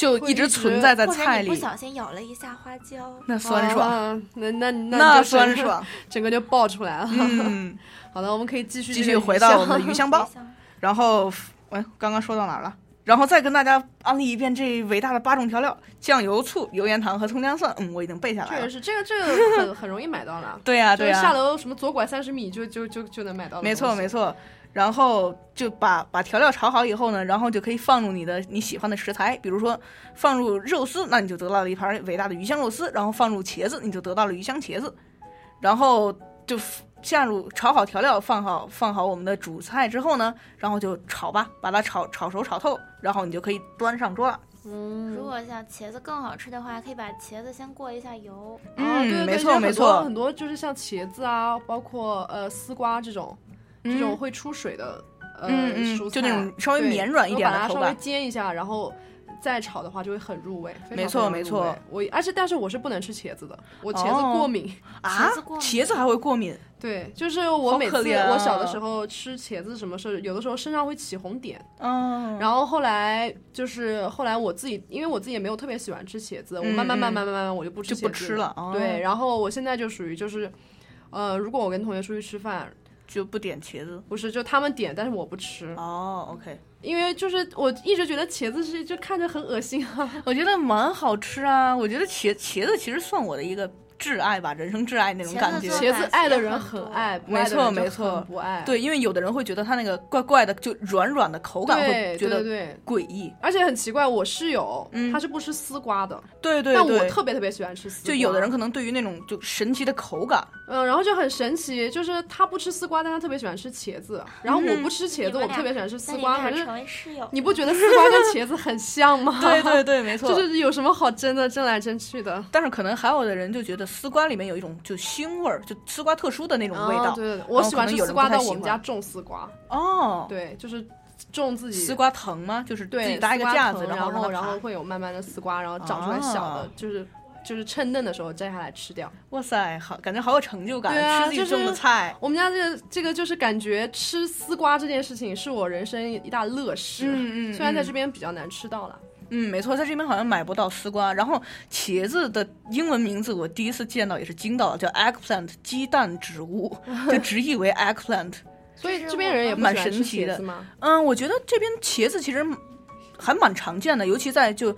就一直存在在菜里，不小心咬了一下花椒，那酸爽，啊那那那酸爽，整个就爆出来了。嗯。好的，我们可以继续继续回到我们的鱼香包，然后，哎，刚刚说到哪儿了？然后再跟大家安利一遍这伟大的八种调料：酱油、醋、油盐糖和葱姜蒜。嗯，我已经背下来了。确实是这个，这个很很容易买到了。对呀、就是对呀、下楼什么左拐三十米就就就就能买到的。没错没。错。然后就把把调料炒好以后呢，然后就可以放入你的你喜欢的食材，比如说放入肉丝，那你就得到了一盘伟大的鱼香肉丝；然后放入茄子，你就得到了鱼香茄子。然后就下入炒好调料，放好放好我们的主菜之后呢，然后就炒吧，把它炒炒熟炒透，然后你就可以端上桌了。嗯，如果想茄子更好吃的话，可以把茄子先过一下油。哦，对对嗯，没，错没错很，多就是像茄子啊，包括呃丝瓜这种，这种会出水的呃嗯嗯蔬菜，就那种稍微绵软一点的然后把它稍微煎一下，然后再炒的话就会很入味。非常没错没错。我而且但是我是不能吃茄子的，我茄子哦过敏。啊茄子还会过敏，对，就是我每次啊我小的时候吃茄子，什么是有的时候身上会起红点，嗯，然后后来就是后来我自己，因为我自己也没有特别喜欢吃茄子，我慢慢嗯慢慢慢慢我就不吃就不茄子吃了。哦。对，然后我现在就属于就是，呃，如果我跟同学出去吃饭，就不点茄子。不是就他们点，但是我不吃，哦，OK，因为就是我一直觉得茄子是就看着很恶心啊。我觉得蛮好吃啊。我觉得茄茄子其实算我的一个挚爱吧，人生挚爱那种感觉。茄子爱的人很爱，不爱的人就没错不爱。对，因为有的人会觉得它那个怪怪的，就软软的口感会觉得对对，诡异。而且很奇怪，我室友嗯他是不吃丝瓜的，对对对但我，特别特别喜欢吃丝瓜。就有的人可能对于那种就神奇的口感，嗯，然后就很神奇，就是他不吃丝瓜，但他特别喜欢吃茄子。然后我不吃茄子，我特别喜欢吃丝瓜。你们俩成为室友。你不觉得 丝瓜跟茄子很像吗？对对对，没错。就是有什么好争的，争来争去的。但是可能还有的人就觉得丝瓜里面有一种就腥味儿，就丝瓜特殊的那种味道。哦对对对，我喜欢吃丝瓜，但不太喜欢我们家种丝瓜。哦，对，就是种自己丝瓜藤吗？就是自己搭一个架子，然后然后会有慢慢的丝瓜，然后长出来小的，啊就是就是趁嫩的时候摘下来吃掉。哇塞，好，感觉好有成就感，对啊吃自己种的菜。我们家这个这个就是感觉吃丝瓜这件事情是我人生一大乐事。嗯嗯虽然在嗯这边比较难吃到了。嗯，没错，在这边好像买不到丝瓜。然后茄子的英文名字我第一次见到也是惊到了，叫 eggplant，鸡蛋植物，就直译为 eggplant。所以这边人也蛮神奇的？嗯，我觉得这边茄子其实还蛮常见的，尤其在就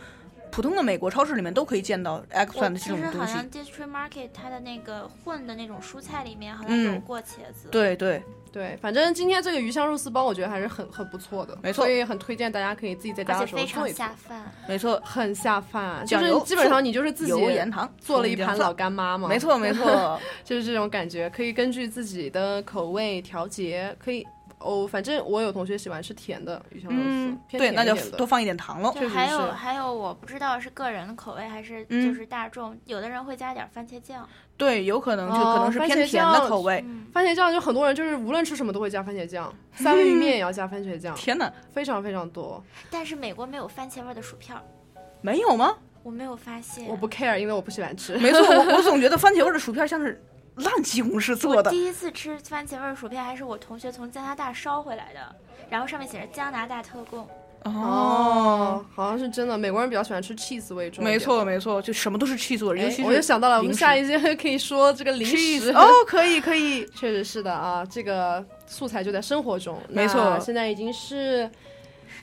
普通的美国超市里面都可以见到 eggplant 其这种东西实好像。District Market 它的那个混的那种蔬菜里面好像有嗯过茄子。对对，对，反正今天这个鱼香肉丝包，我觉得还是很很不错的，没错所以很推荐大家可以自己在家而的且非常时候做一做，下饭。没错，很下饭，就是基本上你就是自己盐糖做了一盘老干妈嘛，没错没错。就是这种感觉，可以根据自己的口味调节，可以哦，反正我有同学喜欢吃甜的鱼香肉丝，嗯，偏对，那就甜一点的多放一点糖喽。对，还确实是有还有，我不知道是个人的口味还是嗯就是大众，有的人会加点番茄酱。对，有可能就哦可能是偏甜的口味。嗯，番茄酱就很多人就是无论吃什么都会加番茄酱，三文鱼面也要加番茄酱，天哪，非常非常多。但是美国没有番茄味儿的薯片儿，没有吗？我没有发现。我不 care，因为我不喜欢吃。没错，我 我总觉得番茄味儿的薯片像是烂西红柿做的。我第一次吃番茄味儿薯片还是我同学从加拿大捎回来的，然后上面写着加拿大特供。哦，好像是真的，美国人比较喜欢吃 cheese 味重一点。没错没错，就什么都是 cheese 味儿，尤哎其是我就想到了，我们下一节可以说这个零食哦，可以可以，确实是的啊，这个素材就在生活中。没错现在已经是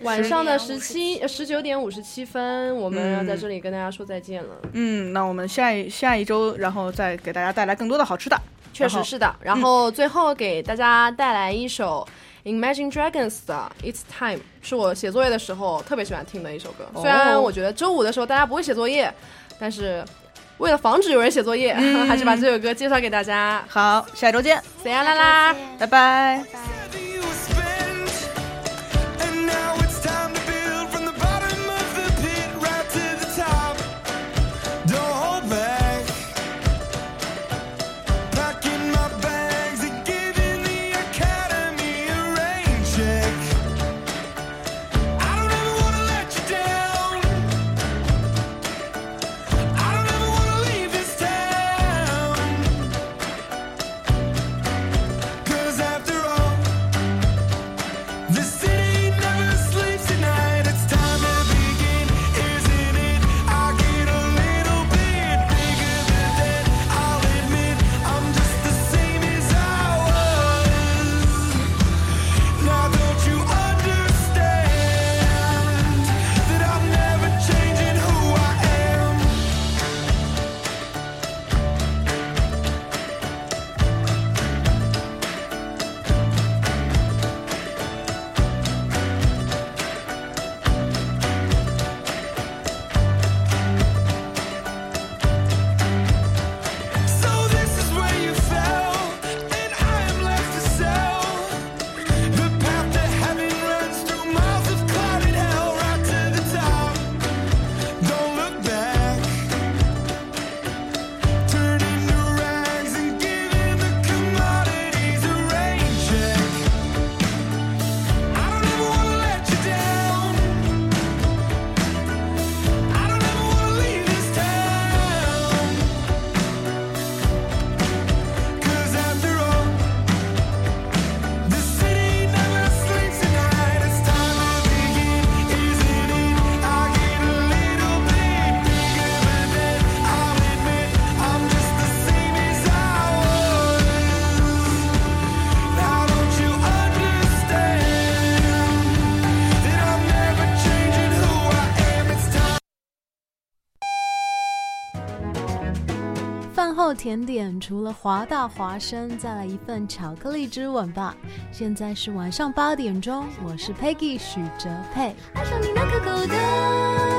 晚上的十七十九点五十七分，我们要在这里跟大家说再见了。嗯，那我们下一下一周，然后再给大家带来更多的好吃的。确实是的。然后最后给大家带来一首 Imagine Dragons 的 It's Time，是我写作业的时候特别喜欢听的一首歌。哦虽然我觉得周五的时候大家不会写作业，但是为了防止有人写作业，嗯 还是把这首歌介绍给大家。好，下周见，See you 啦啦。拜拜。甜点，除了华大华生，再来一份巧克力之吻吧。现在是晚上八点钟，我是 Peggy 许哲佩。爱上你那可口的